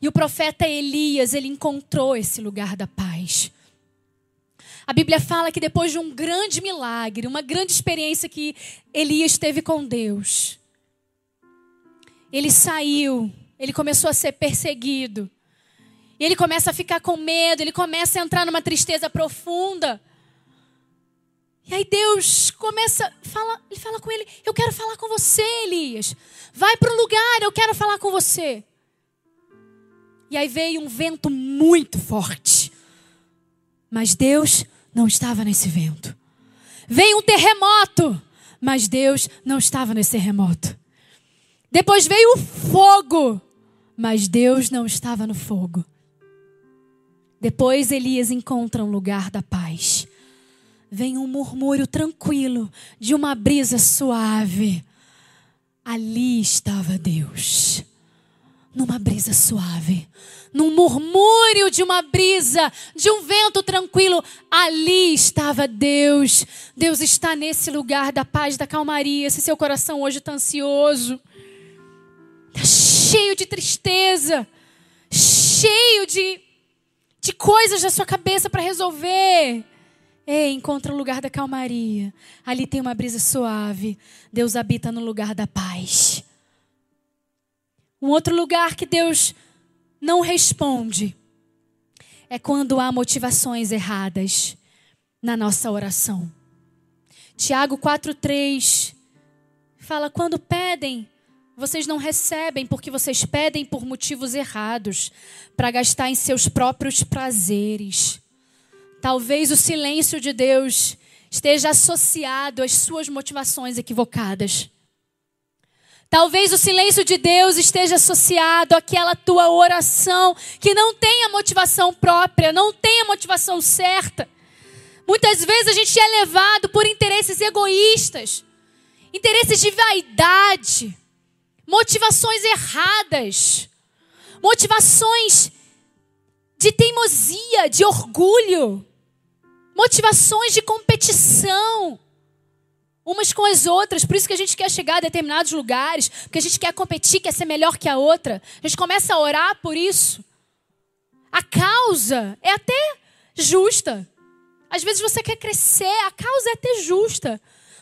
E o profeta Elias, ele encontrou esse lugar da paz. A Bíblia fala que depois de um grande milagre, uma grande experiência que Elias teve com Deus, ele saiu, ele começou a ser perseguido. E ele começa a ficar com medo, ele começa a entrar numa tristeza profunda. E aí Deus começa, fala, ele fala com ele: Eu quero falar com você, Elias. Vai para o lugar, eu quero falar com você. E aí veio um vento muito forte. Mas Deus não estava nesse vento. Veio um terremoto, mas Deus não estava nesse terremoto. Depois veio o fogo, mas Deus não estava no fogo. Depois Elias encontra um lugar da paz. vem um murmúrio tranquilo de uma brisa suave. Ali estava Deus, numa brisa suave, num murmúrio de uma brisa, de um vento tranquilo. Ali estava Deus. Deus está nesse lugar da paz, da calmaria. Se seu coração hoje está ansioso, está cheio de tristeza, cheio de, de coisas na sua cabeça para resolver. Ei, encontra o lugar da calmaria. Ali tem uma brisa suave. Deus habita no lugar da paz. Um outro lugar que Deus não responde é quando há motivações erradas na nossa oração. Tiago 4:3 fala quando pedem, vocês não recebem porque vocês pedem por motivos errados, para gastar em seus próprios prazeres. Talvez o silêncio de Deus esteja associado às suas motivações equivocadas. Talvez o silêncio de Deus esteja associado àquela tua oração que não tem a motivação própria, não tem a motivação certa. Muitas vezes a gente é levado por interesses egoístas, interesses de vaidade, motivações erradas, motivações de teimosia, de orgulho, motivações de competição umas com as outras. Por isso que a gente quer chegar a determinados lugares, porque a gente quer competir, quer ser melhor que a outra. A gente começa a orar por isso. A causa é até justa. Às vezes você quer crescer, a causa é até justa.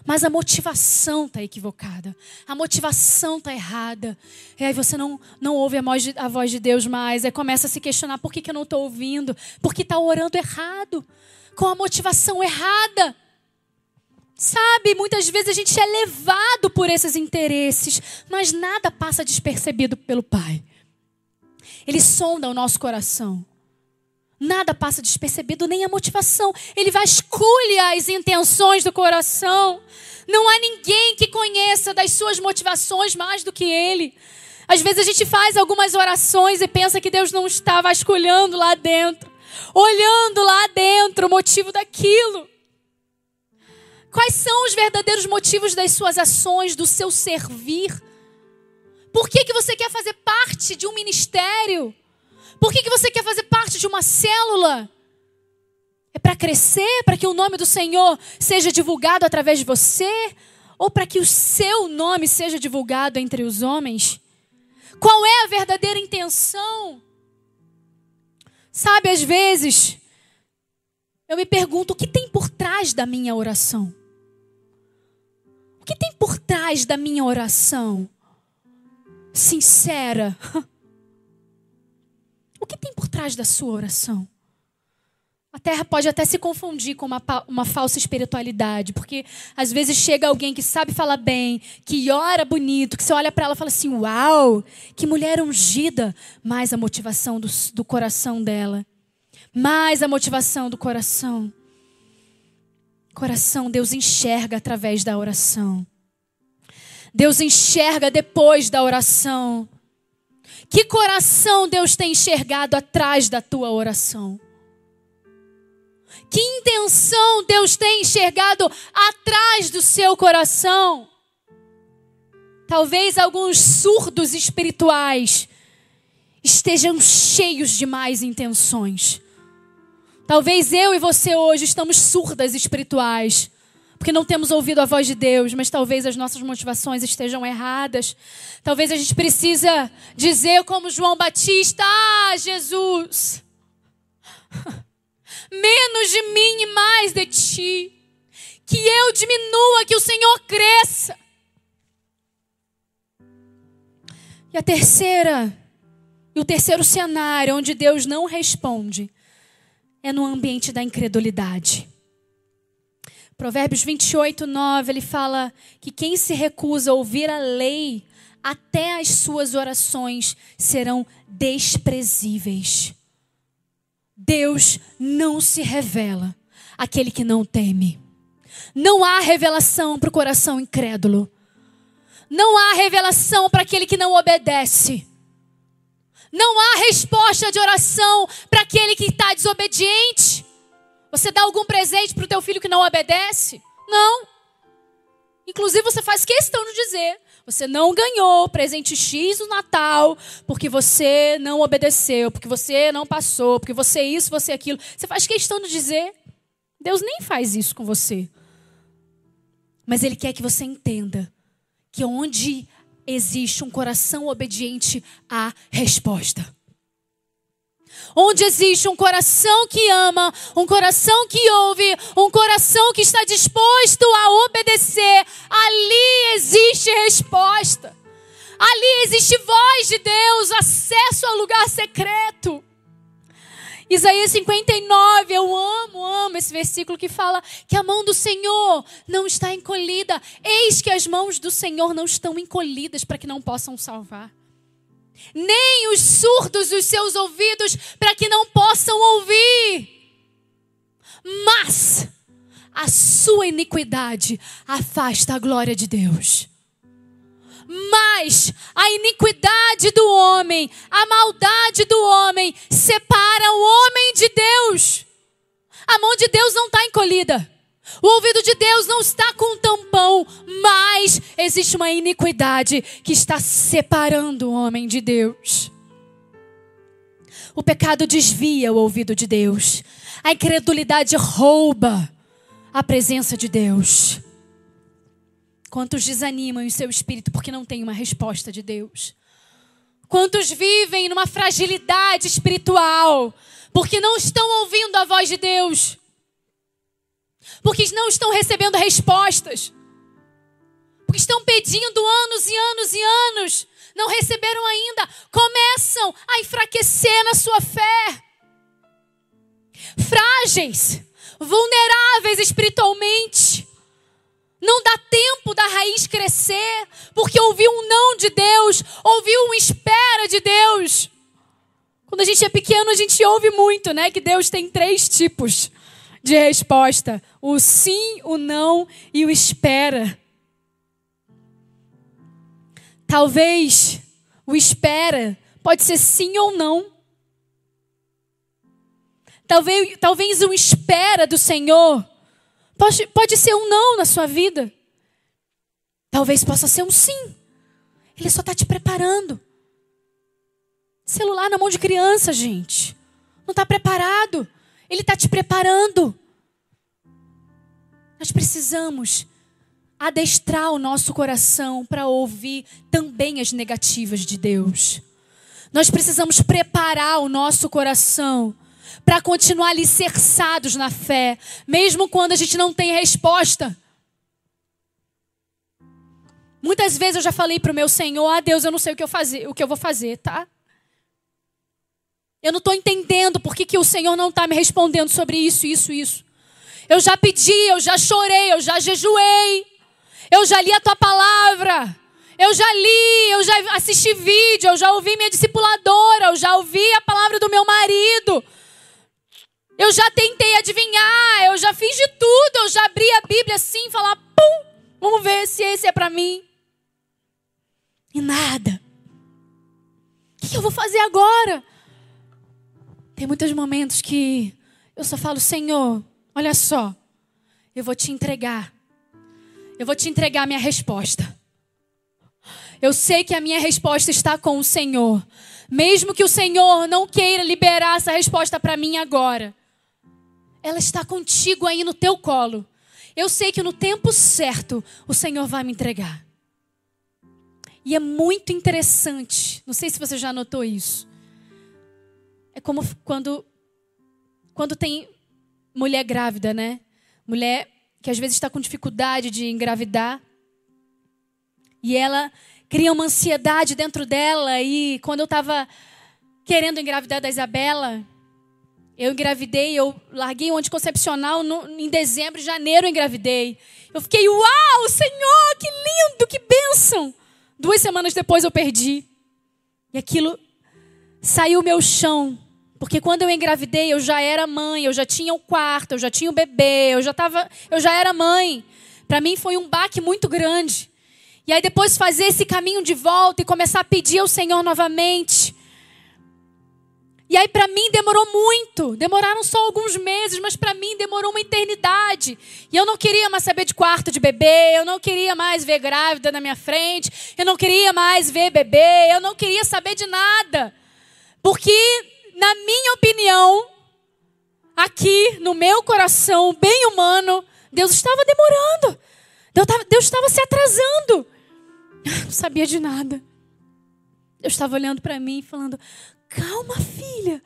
Mas a motivação está equivocada. A motivação está errada. E aí você não, não ouve a voz, de, a voz de Deus mais. Aí começa a se questionar por que, que eu não estou ouvindo. Porque está orando errado. Com a motivação errada. Sabe, muitas vezes a gente é levado por esses interesses, mas nada passa despercebido pelo Pai. Ele sonda o nosso coração. Nada passa despercebido, nem a motivação. Ele vasculha as intenções do coração. Não há ninguém que conheça das suas motivações mais do que ele. Às vezes a gente faz algumas orações e pensa que Deus não está vasculhando lá dentro, olhando lá dentro o motivo daquilo. Quais são os verdadeiros motivos das suas ações, do seu servir? Por que, que você quer fazer parte de um ministério? Por que, que você quer fazer parte de uma célula? É para crescer, para que o nome do Senhor seja divulgado através de você? Ou para que o seu nome seja divulgado entre os homens? Qual é a verdadeira intenção? Sabe, às vezes, eu me pergunto o que tem por trás da minha oração que tem por trás da minha oração? Sincera. Que tem por trás da sua oração? A terra pode até se confundir com uma, uma falsa espiritualidade, porque às vezes chega alguém que sabe falar bem, que ora bonito, que você olha para ela e fala assim: Uau, que mulher ungida! Mais a motivação do, do coração dela. Mais a motivação do coração. Coração, Deus enxerga através da oração. Deus enxerga depois da oração. Que coração Deus tem enxergado atrás da tua oração? Que intenção Deus tem enxergado atrás do seu coração? Talvez alguns surdos espirituais estejam cheios de mais intenções. Talvez eu e você hoje estamos surdas espirituais, porque não temos ouvido a voz de Deus, mas talvez as nossas motivações estejam erradas. Talvez a gente precisa dizer como João Batista: "Ah, Jesus, menos de mim e mais de ti. Que eu diminua, que o Senhor cresça." E a terceira, e o terceiro cenário onde Deus não responde é no ambiente da incredulidade. Provérbios 28, 9, ele fala que quem se recusa a ouvir a lei, até as suas orações serão desprezíveis. Deus não se revela àquele que não teme. Não há revelação para o coração incrédulo. Não há revelação para aquele que não obedece. Não há resposta de oração para aquele que está desobediente. Você dá algum presente para o teu filho que não obedece? Não. Inclusive, você faz questão de dizer: você não ganhou presente X no Natal porque você não obedeceu, porque você não passou, porque você isso, você aquilo. Você faz questão de dizer. Deus nem faz isso com você. Mas Ele quer que você entenda que onde existe um coração obediente, há resposta. Onde existe um coração que ama, um coração que ouve, um coração que está disposto a obedecer, ali existe resposta. Ali existe voz de Deus, acesso ao lugar secreto. Isaías 59, eu amo, amo esse versículo que fala que a mão do Senhor não está encolhida. Eis que as mãos do Senhor não estão encolhidas para que não possam salvar. Nem os surdos os seus ouvidos para que não possam ouvir. Mas a sua iniquidade afasta a glória de Deus mas a iniquidade do homem, a maldade do homem, separa o homem de Deus. A mão de Deus não está encolhida. O ouvido de Deus não está com tampão, mas existe uma iniquidade que está separando o homem de Deus. O pecado desvia o ouvido de Deus. A incredulidade rouba a presença de Deus. Quantos desanimam em seu espírito porque não tem uma resposta de Deus? Quantos vivem numa fragilidade espiritual porque não estão ouvindo a voz de Deus? Porque não estão recebendo respostas? Porque estão pedindo anos e anos e anos, não receberam ainda, começam a enfraquecer na sua fé. Frágeis, vulneráveis espiritualmente não dá tempo da raiz crescer, porque ouviu um não de Deus, ouviu um espera de Deus. Quando a gente é pequeno, a gente ouve muito, né? Que Deus tem três tipos de resposta: o sim, o não e o espera. Talvez o espera pode ser sim ou não. Talvez, talvez o espera do Senhor Pode, pode ser um não na sua vida. Talvez possa ser um sim. Ele só está te preparando. Celular na mão de criança, gente. Não está preparado. Ele está te preparando. Nós precisamos adestrar o nosso coração para ouvir também as negativas de Deus. Nós precisamos preparar o nosso coração para continuar alicerçados na fé, mesmo quando a gente não tem resposta. Muitas vezes eu já falei para o meu Senhor, ah Deus, eu não sei o que eu, fazer, o que eu vou fazer, tá? Eu não estou entendendo por que, que o Senhor não está me respondendo sobre isso, isso, isso. Eu já pedi, eu já chorei, eu já jejuei, eu já li a tua palavra, eu já li, eu já assisti vídeo, eu já ouvi minha discipuladora, eu já ouvi a palavra do meu marido. Eu já tentei adivinhar, eu já fiz de tudo, eu já abri a Bíblia assim falar, pum, vamos ver se esse é para mim. E nada. O que eu vou fazer agora? Tem muitos momentos que eu só falo, Senhor, olha só, eu vou te entregar. Eu vou te entregar a minha resposta. Eu sei que a minha resposta está com o Senhor. Mesmo que o Senhor não queira liberar essa resposta para mim agora ela está contigo aí no teu colo. Eu sei que no tempo certo o Senhor vai me entregar. E é muito interessante, não sei se você já notou isso. É como quando quando tem mulher grávida, né? Mulher que às vezes está com dificuldade de engravidar. E ela cria uma ansiedade dentro dela. E quando eu estava querendo engravidar da Isabela, eu engravidei, eu larguei o anticoncepcional no, em dezembro, janeiro eu engravidei. Eu fiquei, uau, Senhor, que lindo, que bênção. Duas semanas depois eu perdi. E aquilo saiu meu chão. Porque quando eu engravidei, eu já era mãe, eu já tinha o quarto, eu já tinha o bebê, eu já tava, eu já era mãe. Para mim foi um baque muito grande. E aí depois fazer esse caminho de volta e começar a pedir ao Senhor novamente E aí para mim demorou muito. Demoraram só alguns meses, mas para mim demorou uma eternidade. E eu não queria mais saber de quarto de bebê, eu não queria mais ver grávida na minha frente, eu não queria mais ver bebê, eu não queria saber de nada. Porque na minha opinião, aqui no meu coração bem humano, Deus estava demorando. Deus estava, Deus se atrasando. Eu não sabia de nada. Eu estava olhando para mim e falando: Calma, filha.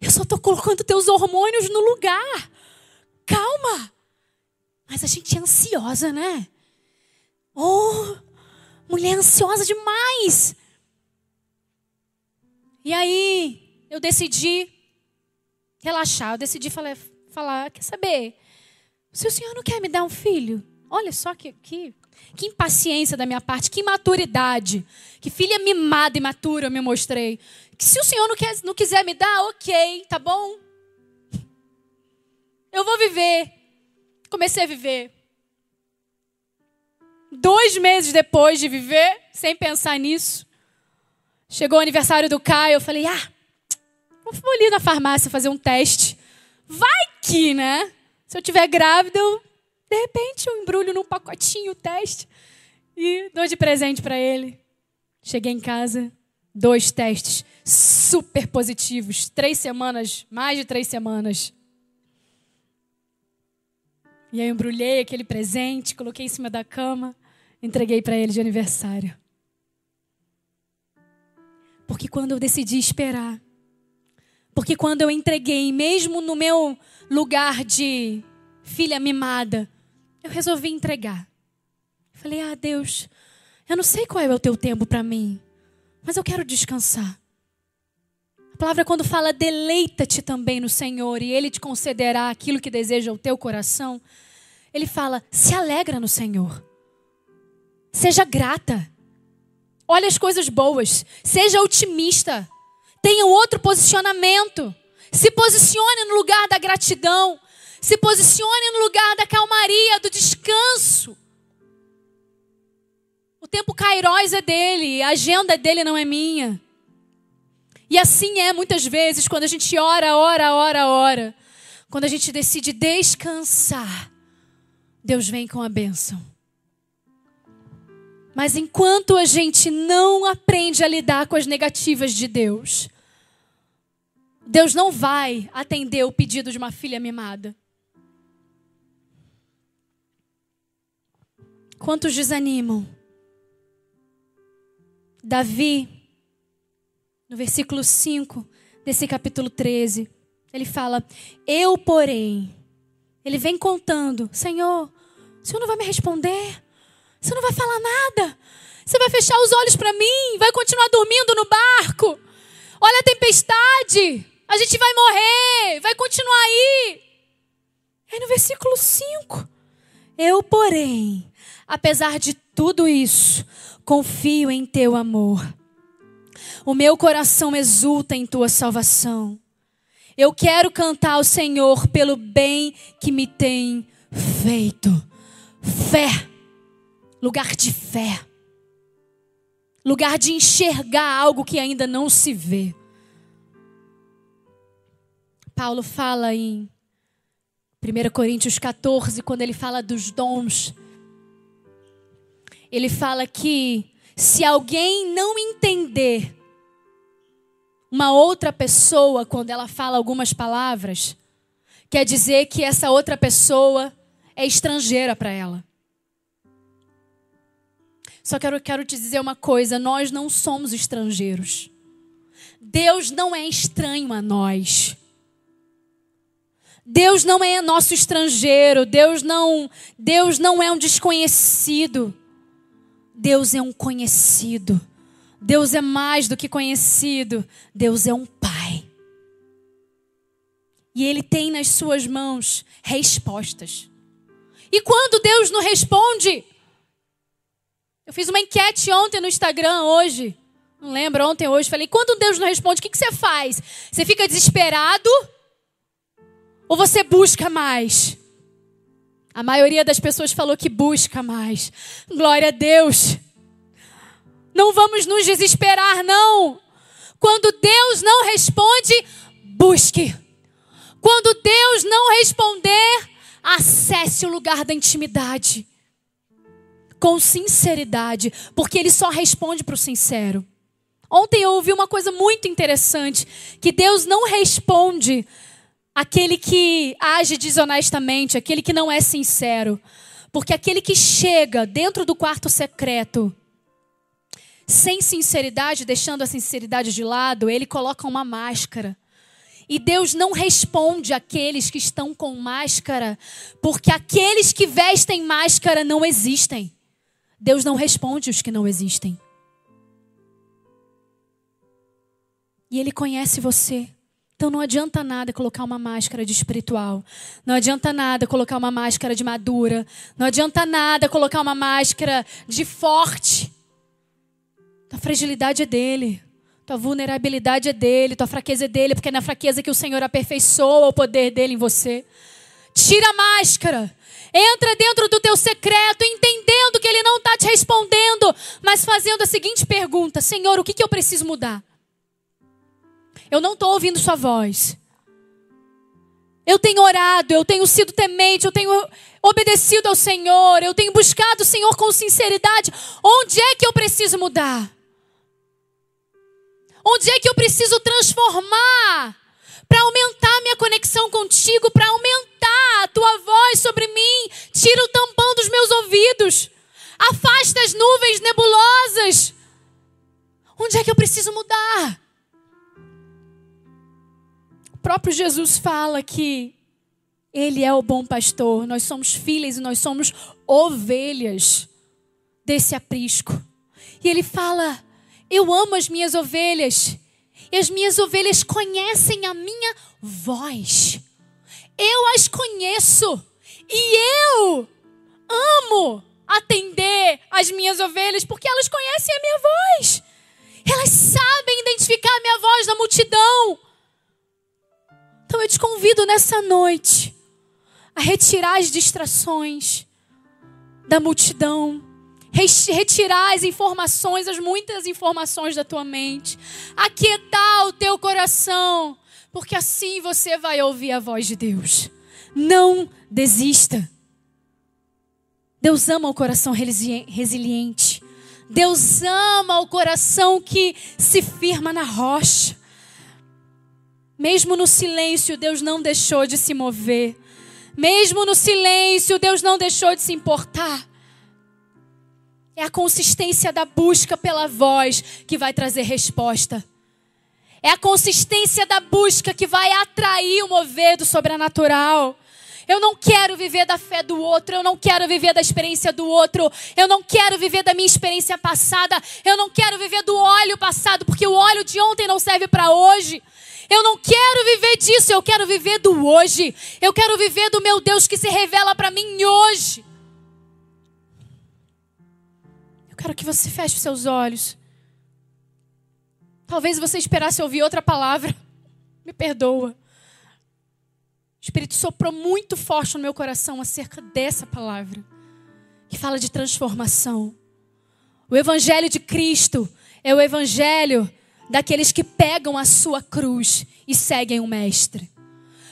Eu só estou colocando teus hormônios no lugar. Calma. Mas a gente é ansiosa, né? Oh, mulher ansiosa demais. E aí, eu decidi relaxar. Eu decidi falar, falar quer saber? Se o senhor não quer me dar um filho, olha só que, que, que impaciência da minha parte, que imaturidade. Que filha mimada e matura eu me mostrei. Que se o Senhor não, quer, não quiser me dar, ok, tá bom? Eu vou viver. Comecei a viver. Dois meses depois de viver, sem pensar nisso, chegou o aniversário do Caio. Eu falei: ah, vou ali na farmácia fazer um teste. Vai que, né? Se eu tiver grávida, eu, de repente eu embrulho num pacotinho o teste e dou de presente para ele. Cheguei em casa, dois testes super positivos. Três semanas, mais de três semanas. E aí eu embrulhei aquele presente, coloquei em cima da cama, entreguei para ele de aniversário. Porque quando eu decidi esperar, porque quando eu entreguei, mesmo no meu lugar de filha mimada, eu resolvi entregar. Falei: "Ah, Deus, eu não sei qual é o teu tempo para mim, mas eu quero descansar. A palavra, quando fala deleita-te também no Senhor e Ele te concederá aquilo que deseja o teu coração, Ele fala: se alegra no Senhor. Seja grata. Olha as coisas boas. Seja otimista. Tenha outro posicionamento. Se posicione no lugar da gratidão. Se posicione no lugar da calmaria, do descanso. O tempo Kairos é dele, a agenda dele não é minha. E assim é muitas vezes quando a gente ora, ora, ora, ora. Quando a gente decide descansar, Deus vem com a bênção. Mas enquanto a gente não aprende a lidar com as negativas de Deus, Deus não vai atender o pedido de uma filha mimada. Quantos desanimam? Davi, no versículo 5 desse capítulo 13, ele fala: Eu, porém, ele vem contando: Senhor, o Senhor não vai me responder? Você não vai falar nada? Você vai fechar os olhos para mim? Vai continuar dormindo no barco? Olha a tempestade! A gente vai morrer! Vai continuar aí! É no versículo 5. Eu, porém, apesar de tudo isso, confio em teu amor. O meu coração exulta em tua salvação. Eu quero cantar ao Senhor pelo bem que me tem feito. Fé, lugar de fé, lugar de enxergar algo que ainda não se vê. Paulo fala em 1 Coríntios 14, quando ele fala dos dons ele fala que se alguém não entender uma outra pessoa quando ela fala algumas palavras, quer dizer que essa outra pessoa é estrangeira para ela. Só que eu quero te dizer uma coisa: nós não somos estrangeiros. Deus não é estranho a nós. Deus não é nosso estrangeiro. Deus não, Deus não é um desconhecido. Deus é um conhecido. Deus é mais do que conhecido. Deus é um Pai. E Ele tem nas suas mãos respostas. E quando Deus não responde, eu fiz uma enquete ontem no Instagram, hoje. Não lembro, ontem, hoje. Falei: quando Deus não responde, o que, que você faz? Você fica desesperado? Ou você busca mais? A maioria das pessoas falou que busca mais. Glória a Deus. Não vamos nos desesperar, não. Quando Deus não responde, busque. Quando Deus não responder, acesse o lugar da intimidade. Com sinceridade, porque Ele só responde para o sincero. Ontem eu ouvi uma coisa muito interessante: que Deus não responde aquele que age desonestamente, aquele que não é sincero. Porque aquele que chega dentro do quarto secreto, sem sinceridade, deixando a sinceridade de lado, ele coloca uma máscara. E Deus não responde àqueles que estão com máscara, porque aqueles que vestem máscara não existem. Deus não responde os que não existem. E Ele conhece você. Então não adianta nada colocar uma máscara de espiritual. Não adianta nada colocar uma máscara de madura. Não adianta nada colocar uma máscara de forte. Tua fragilidade é dele. Tua vulnerabilidade é dele. Tua fraqueza é dele, porque é na fraqueza que o Senhor aperfeiçoa o poder dele em você. Tira a máscara. Entra dentro do teu secreto, entendendo que ele não está te respondendo, mas fazendo a seguinte pergunta: Senhor, o que, que eu preciso mudar? Eu não estou ouvindo sua voz. Eu tenho orado, eu tenho sido temente, eu tenho obedecido ao Senhor, eu tenho buscado o Senhor com sinceridade. Onde é que eu preciso mudar? Onde é que eu preciso transformar para aumentar minha conexão contigo, para aumentar a tua voz sobre mim? Tira o tampão dos meus ouvidos. Afasta as nuvens nebulosas. Onde é que eu preciso mudar? O próprio Jesus fala que ele é o bom pastor, nós somos filhas e nós somos ovelhas desse aprisco. E ele fala: Eu amo as minhas ovelhas, e as minhas ovelhas conhecem a minha voz. Eu as conheço, e eu amo atender as minhas ovelhas, porque elas conhecem a minha voz. Elas sabem identificar a minha voz na multidão. Então eu te convido nessa noite a retirar as distrações da multidão, retirar as informações, as muitas informações da tua mente, aquietar o teu coração, porque assim você vai ouvir a voz de Deus. Não desista. Deus ama o coração resiliente. Deus ama o coração que se firma na rocha. Mesmo no silêncio, Deus não deixou de se mover. Mesmo no silêncio, Deus não deixou de se importar. É a consistência da busca pela voz que vai trazer resposta. É a consistência da busca que vai atrair o mover do sobrenatural. Eu não quero viver da fé do outro, eu não quero viver da experiência do outro, eu não quero viver da minha experiência passada, eu não quero viver do óleo passado, porque o óleo de ontem não serve para hoje. Eu não quero viver disso, eu quero viver do hoje. Eu quero viver do meu Deus que se revela para mim hoje. Quero que você feche os seus olhos. Talvez você esperasse ouvir outra palavra. Me perdoa. O Espírito soprou muito forte no meu coração acerca dessa palavra, que fala de transformação. O Evangelho de Cristo é o Evangelho daqueles que pegam a sua cruz e seguem o Mestre.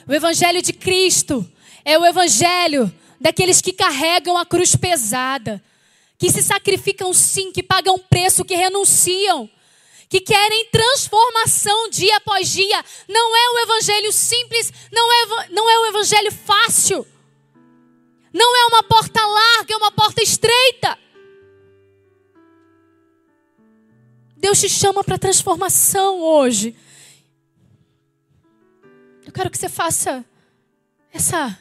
O Evangelho de Cristo é o Evangelho daqueles que carregam a cruz pesada, que se sacrificam sim, que pagam preço, que renunciam, que querem transformação dia após dia. Não é o Evangelho simples, não é, não é o Evangelho fácil. Não é uma porta larga, é uma porta estreita. Deus te chama para transformação hoje. Eu quero que você faça essa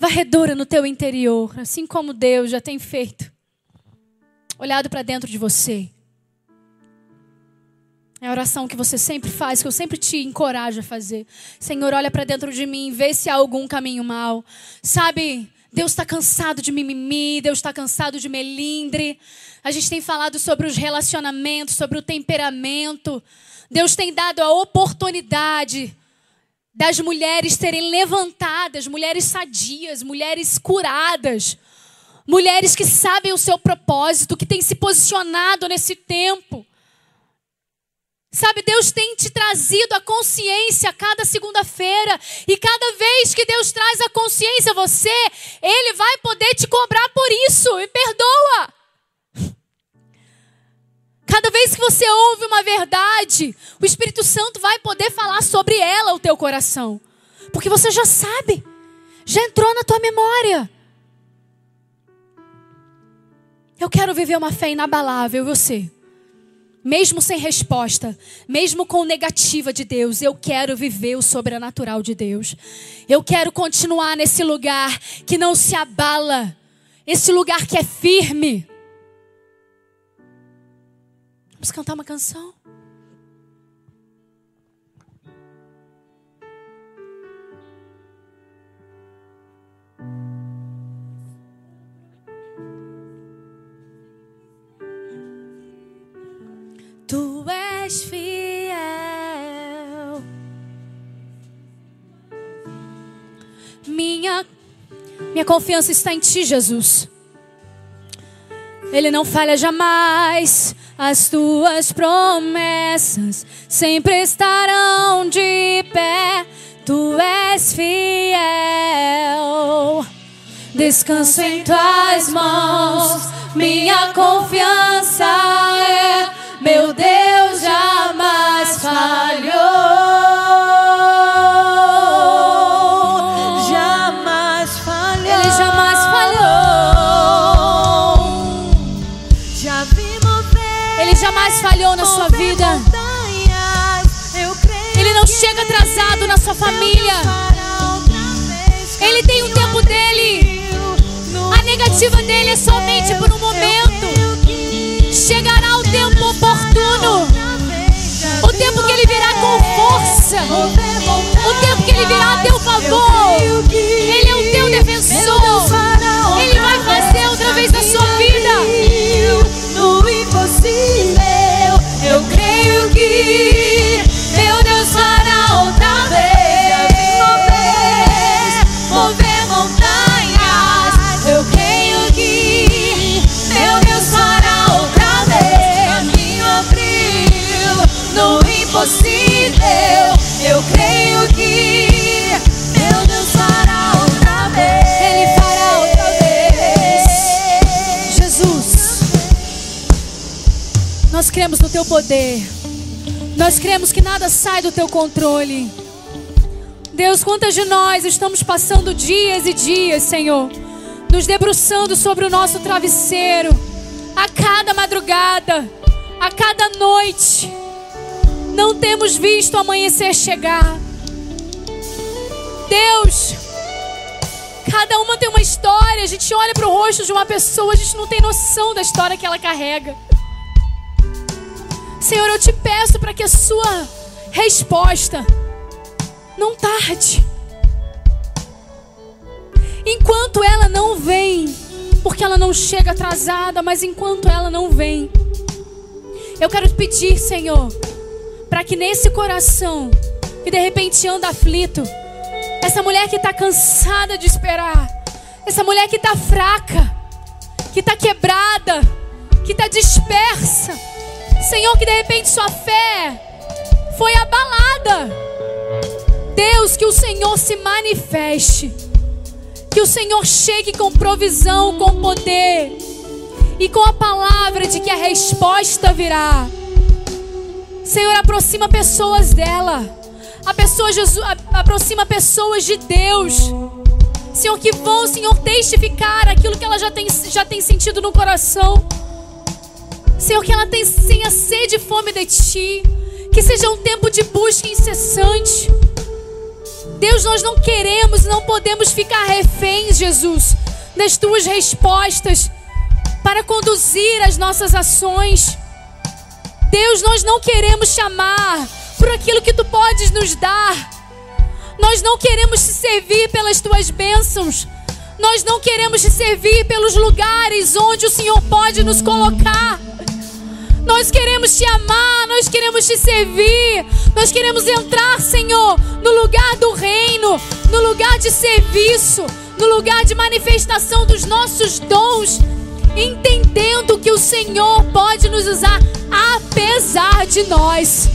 varredura no teu interior, assim como Deus já tem feito. Olhado para dentro de você. É a oração que você sempre faz, que eu sempre te encorajo a fazer. Senhor, olha para dentro de mim, vê se há algum caminho mal. Sabe, Deus está cansado de mimimi, Deus está cansado de melindre. A gente tem falado sobre os relacionamentos, sobre o temperamento. Deus tem dado a oportunidade das mulheres serem levantadas, mulheres sadias, mulheres curadas, mulheres que sabem o seu propósito, que têm se posicionado nesse tempo. Sabe, Deus tem te trazido a consciência cada segunda-feira. E cada vez que Deus traz a consciência a você, Ele vai poder te cobrar por isso. E perdoa. Cada vez que você ouve uma verdade, o Espírito Santo vai poder falar sobre ela ao teu coração. Porque você já sabe. Já entrou na tua memória. Eu quero viver uma fé inabalável, você mesmo sem resposta, mesmo com negativa de Deus, eu quero viver o sobrenatural de Deus. Eu quero continuar nesse lugar que não se abala, esse lugar que é firme. Vamos cantar uma canção? Tu és fiel. Minha minha confiança está em ti, Jesus. Ele não falha jamais. As tuas promessas sempre estarão de pé. Tu és fiel. Descanso em tuas mãos. Minha confiança é meu Deus jamais falhou. Família. Ele tem o tempo dele. A negativa dele é somente por um momento. Chegará o tempo oportuno. O tempo que ele virá com força. O tempo que ele virá a teu favor. Cremos no teu poder. Nós cremos que nada sai do teu controle. Deus, quantas de nós estamos passando dias e dias, Senhor, nos debruçando sobre o nosso travesseiro, a cada madrugada, a cada noite. Não temos visto o amanhecer chegar. Deus, cada uma tem uma história. A gente olha para o rosto de uma pessoa, a gente não tem noção da história que ela carrega. Senhor, eu te peço para que a sua resposta não tarde. Enquanto ela não vem, porque ela não chega atrasada, mas enquanto ela não vem, eu quero te pedir, Senhor, para que nesse coração que de repente anda aflito, essa mulher que está cansada de esperar, essa mulher que está fraca, que está quebrada, que está dispersa, Senhor, que de repente sua fé foi abalada. Deus, que o Senhor se manifeste. Que o Senhor chegue com provisão, com poder e com a palavra de que a resposta virá. Senhor, aproxima pessoas dela. A pessoa Jesus, aproxima pessoas de Deus. Senhor, que vão, Senhor, testificar aquilo que ela já tem, já tem sentido no coração. Senhor, que ela tenha, sede e fome de Ti. Que seja um tempo de busca incessante. Deus, nós não queremos não podemos ficar reféns, Jesus, das Tuas respostas para conduzir as nossas ações. Deus, nós não queremos chamar por aquilo que Tu podes nos dar. Nós não queremos te servir pelas Tuas bênçãos. Nós não queremos te servir pelos lugares onde o Senhor pode nos colocar. Nós queremos te amar, nós queremos te servir, nós queremos entrar, Senhor, no lugar do reino, no lugar de serviço, no lugar de manifestação dos nossos dons, entendendo que o Senhor pode nos usar apesar de nós.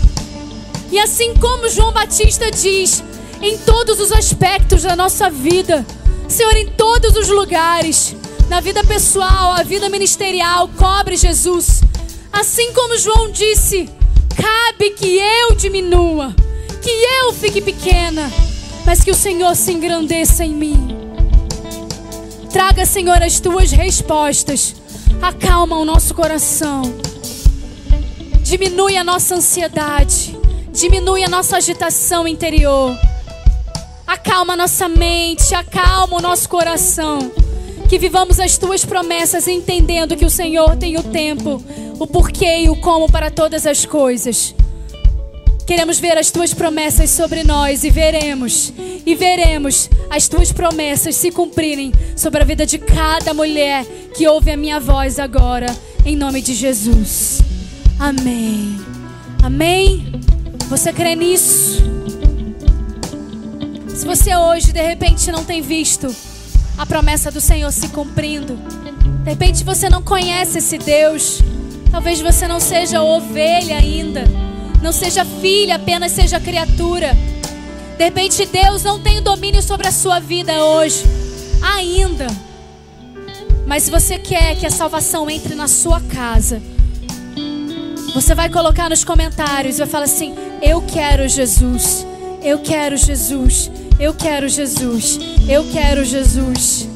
E assim como João Batista diz, em todos os aspectos da nossa vida, Senhor, em todos os lugares, na vida pessoal, a vida ministerial, cobre Jesus. Assim como João disse, cabe que eu diminua, que eu fique pequena, mas que o Senhor se engrandeça em mim. Traga, Senhor, as tuas respostas. Acalma o nosso coração. Diminui a nossa ansiedade. Diminui a nossa agitação interior. Acalma a nossa mente, acalma o nosso coração. Que vivamos as tuas promessas entendendo que o Senhor tem o tempo, o porquê e o como para todas as coisas. Queremos ver as tuas promessas sobre nós e veremos, e veremos as tuas promessas se cumprirem sobre a vida de cada mulher que ouve a minha voz agora, em nome de Jesus. Amém. Amém. Você crê nisso? Se você hoje de repente não tem visto a promessa do Senhor se cumprindo, de repente você não conhece esse Deus, talvez você não seja ovelha ainda, não seja filha, apenas seja criatura. De repente Deus não tem domínio sobre a sua vida hoje, ainda. Mas se você quer que a salvação entre na sua casa, você vai colocar nos comentários, vai falar assim: Eu quero Jesus, eu quero Jesus, eu quero Jesus, eu quero Jesus.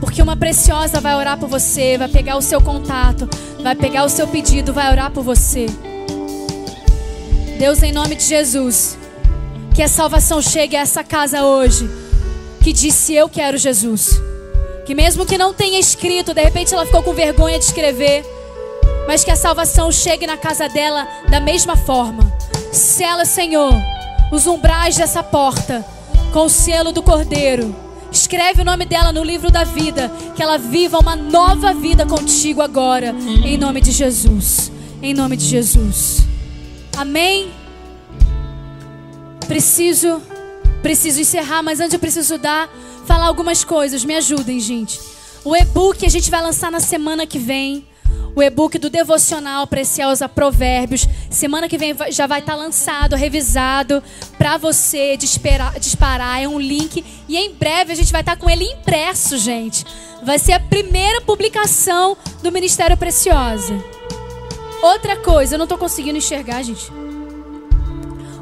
Porque uma preciosa vai orar por você, vai pegar o seu contato, vai pegar o seu pedido, vai orar por você. Deus, em nome de Jesus, que a salvação chegue a essa casa hoje, que disse: Eu quero Jesus. Que mesmo que não tenha escrito, de repente ela ficou com vergonha de escrever, mas que a salvação chegue na casa dela da mesma forma. Sela, Senhor, os umbrais dessa porta com o selo do Cordeiro. Escreve o nome dela no livro da vida, que ela viva uma nova vida contigo agora, em nome de Jesus. Em nome de Jesus. Amém. Preciso preciso encerrar, mas antes eu preciso dar falar algumas coisas. Me ajudem, gente. O e-book a gente vai lançar na semana que vem. O e-book do devocional Preciosa Provérbios. Semana que vem já vai estar lançado, revisado para você disparar. É um link e em breve a gente vai estar com ele impresso, gente. Vai ser a primeira publicação do Ministério Preciosa. Outra coisa, eu não estou conseguindo enxergar, gente.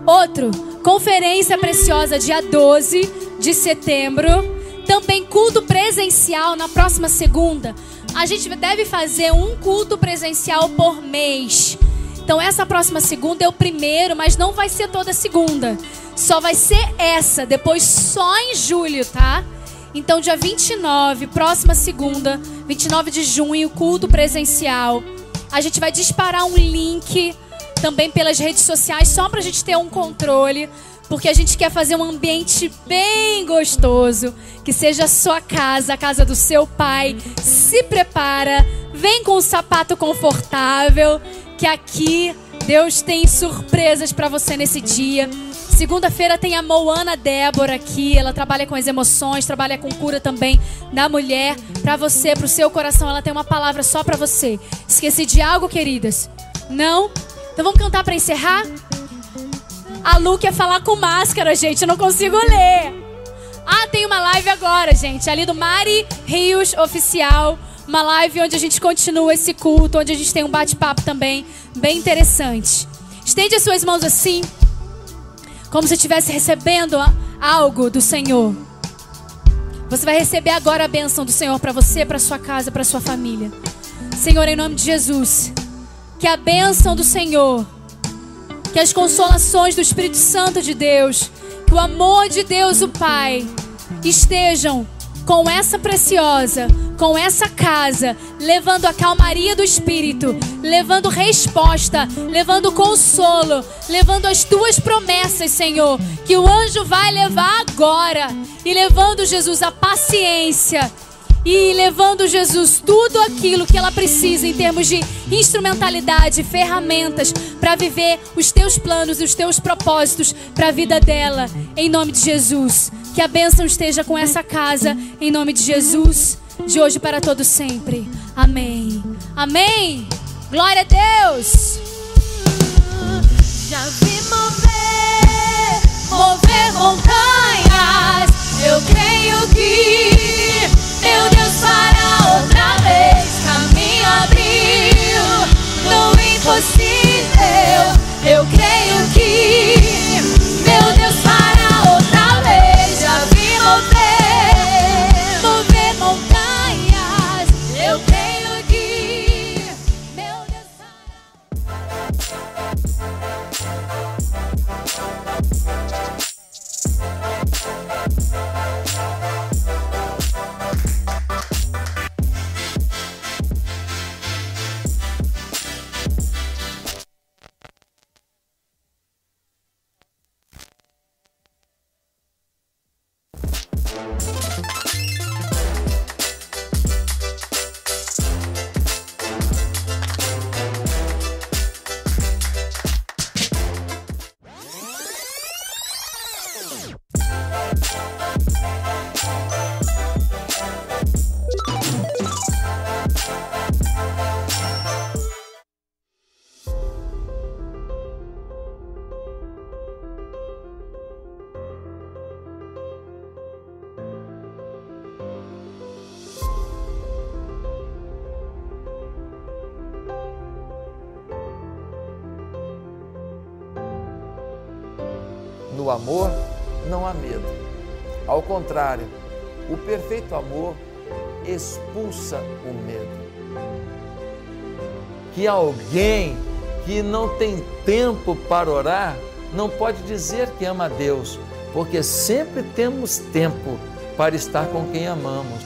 Outro, Conferência Preciosa, dia 12 de setembro. Também culto presencial na próxima segunda. A gente deve fazer um culto presencial por mês. Então, essa próxima segunda é o primeiro, mas não vai ser toda segunda. Só vai ser essa, depois só em julho, tá? Então, dia 29, próxima segunda, 29 de junho, culto presencial. A gente vai disparar um link também pelas redes sociais, só pra gente ter um controle, porque a gente quer fazer um ambiente bem gostoso, que seja a sua casa, a casa do seu pai. Se prepara, vem com um sapato confortável, que aqui Deus tem surpresas pra você nesse dia. Segunda-feira tem a Moana Débora aqui, ela trabalha com as emoções, trabalha com cura também da mulher. Pra você, pro seu coração, ela tem uma palavra só pra você. Esqueci de algo, queridas? Não? Então vamos cantar pra encerrar? A Lu quer falar com máscara, gente. Eu não consigo ler. Ah, tem uma live agora, gente. Ali do Mari Rios Oficial. Uma live onde a gente continua esse culto, onde a gente tem um bate-papo também bem interessante. Estende as suas mãos assim, como se estivesse recebendo algo do Senhor. Você vai receber agora a bênção do Senhor para você, para sua casa, para sua família. Senhor, em nome de Jesus, que a bênção do Senhor que as consolações do Espírito Santo de Deus, que o amor de Deus, o Pai, estejam com essa preciosa, com essa casa, levando a calmaria do Espírito, levando resposta, levando consolo, levando as tuas promessas, Senhor, que o anjo vai levar agora, e levando, Jesus, a paciência e levando Jesus tudo aquilo que ela precisa em termos de instrumentalidade, ferramentas para viver os teus planos e os teus propósitos para a vida dela, em nome de Jesus. Que a bênção esteja com essa casa, em nome de Jesus, de hoje para todo sempre. Amém. Amém. Glória a Deus. Contrário, o perfeito amor expulsa o medo. Que alguém que não tem tempo para orar não pode dizer que ama a Deus, porque sempre temos tempo para estar com quem amamos.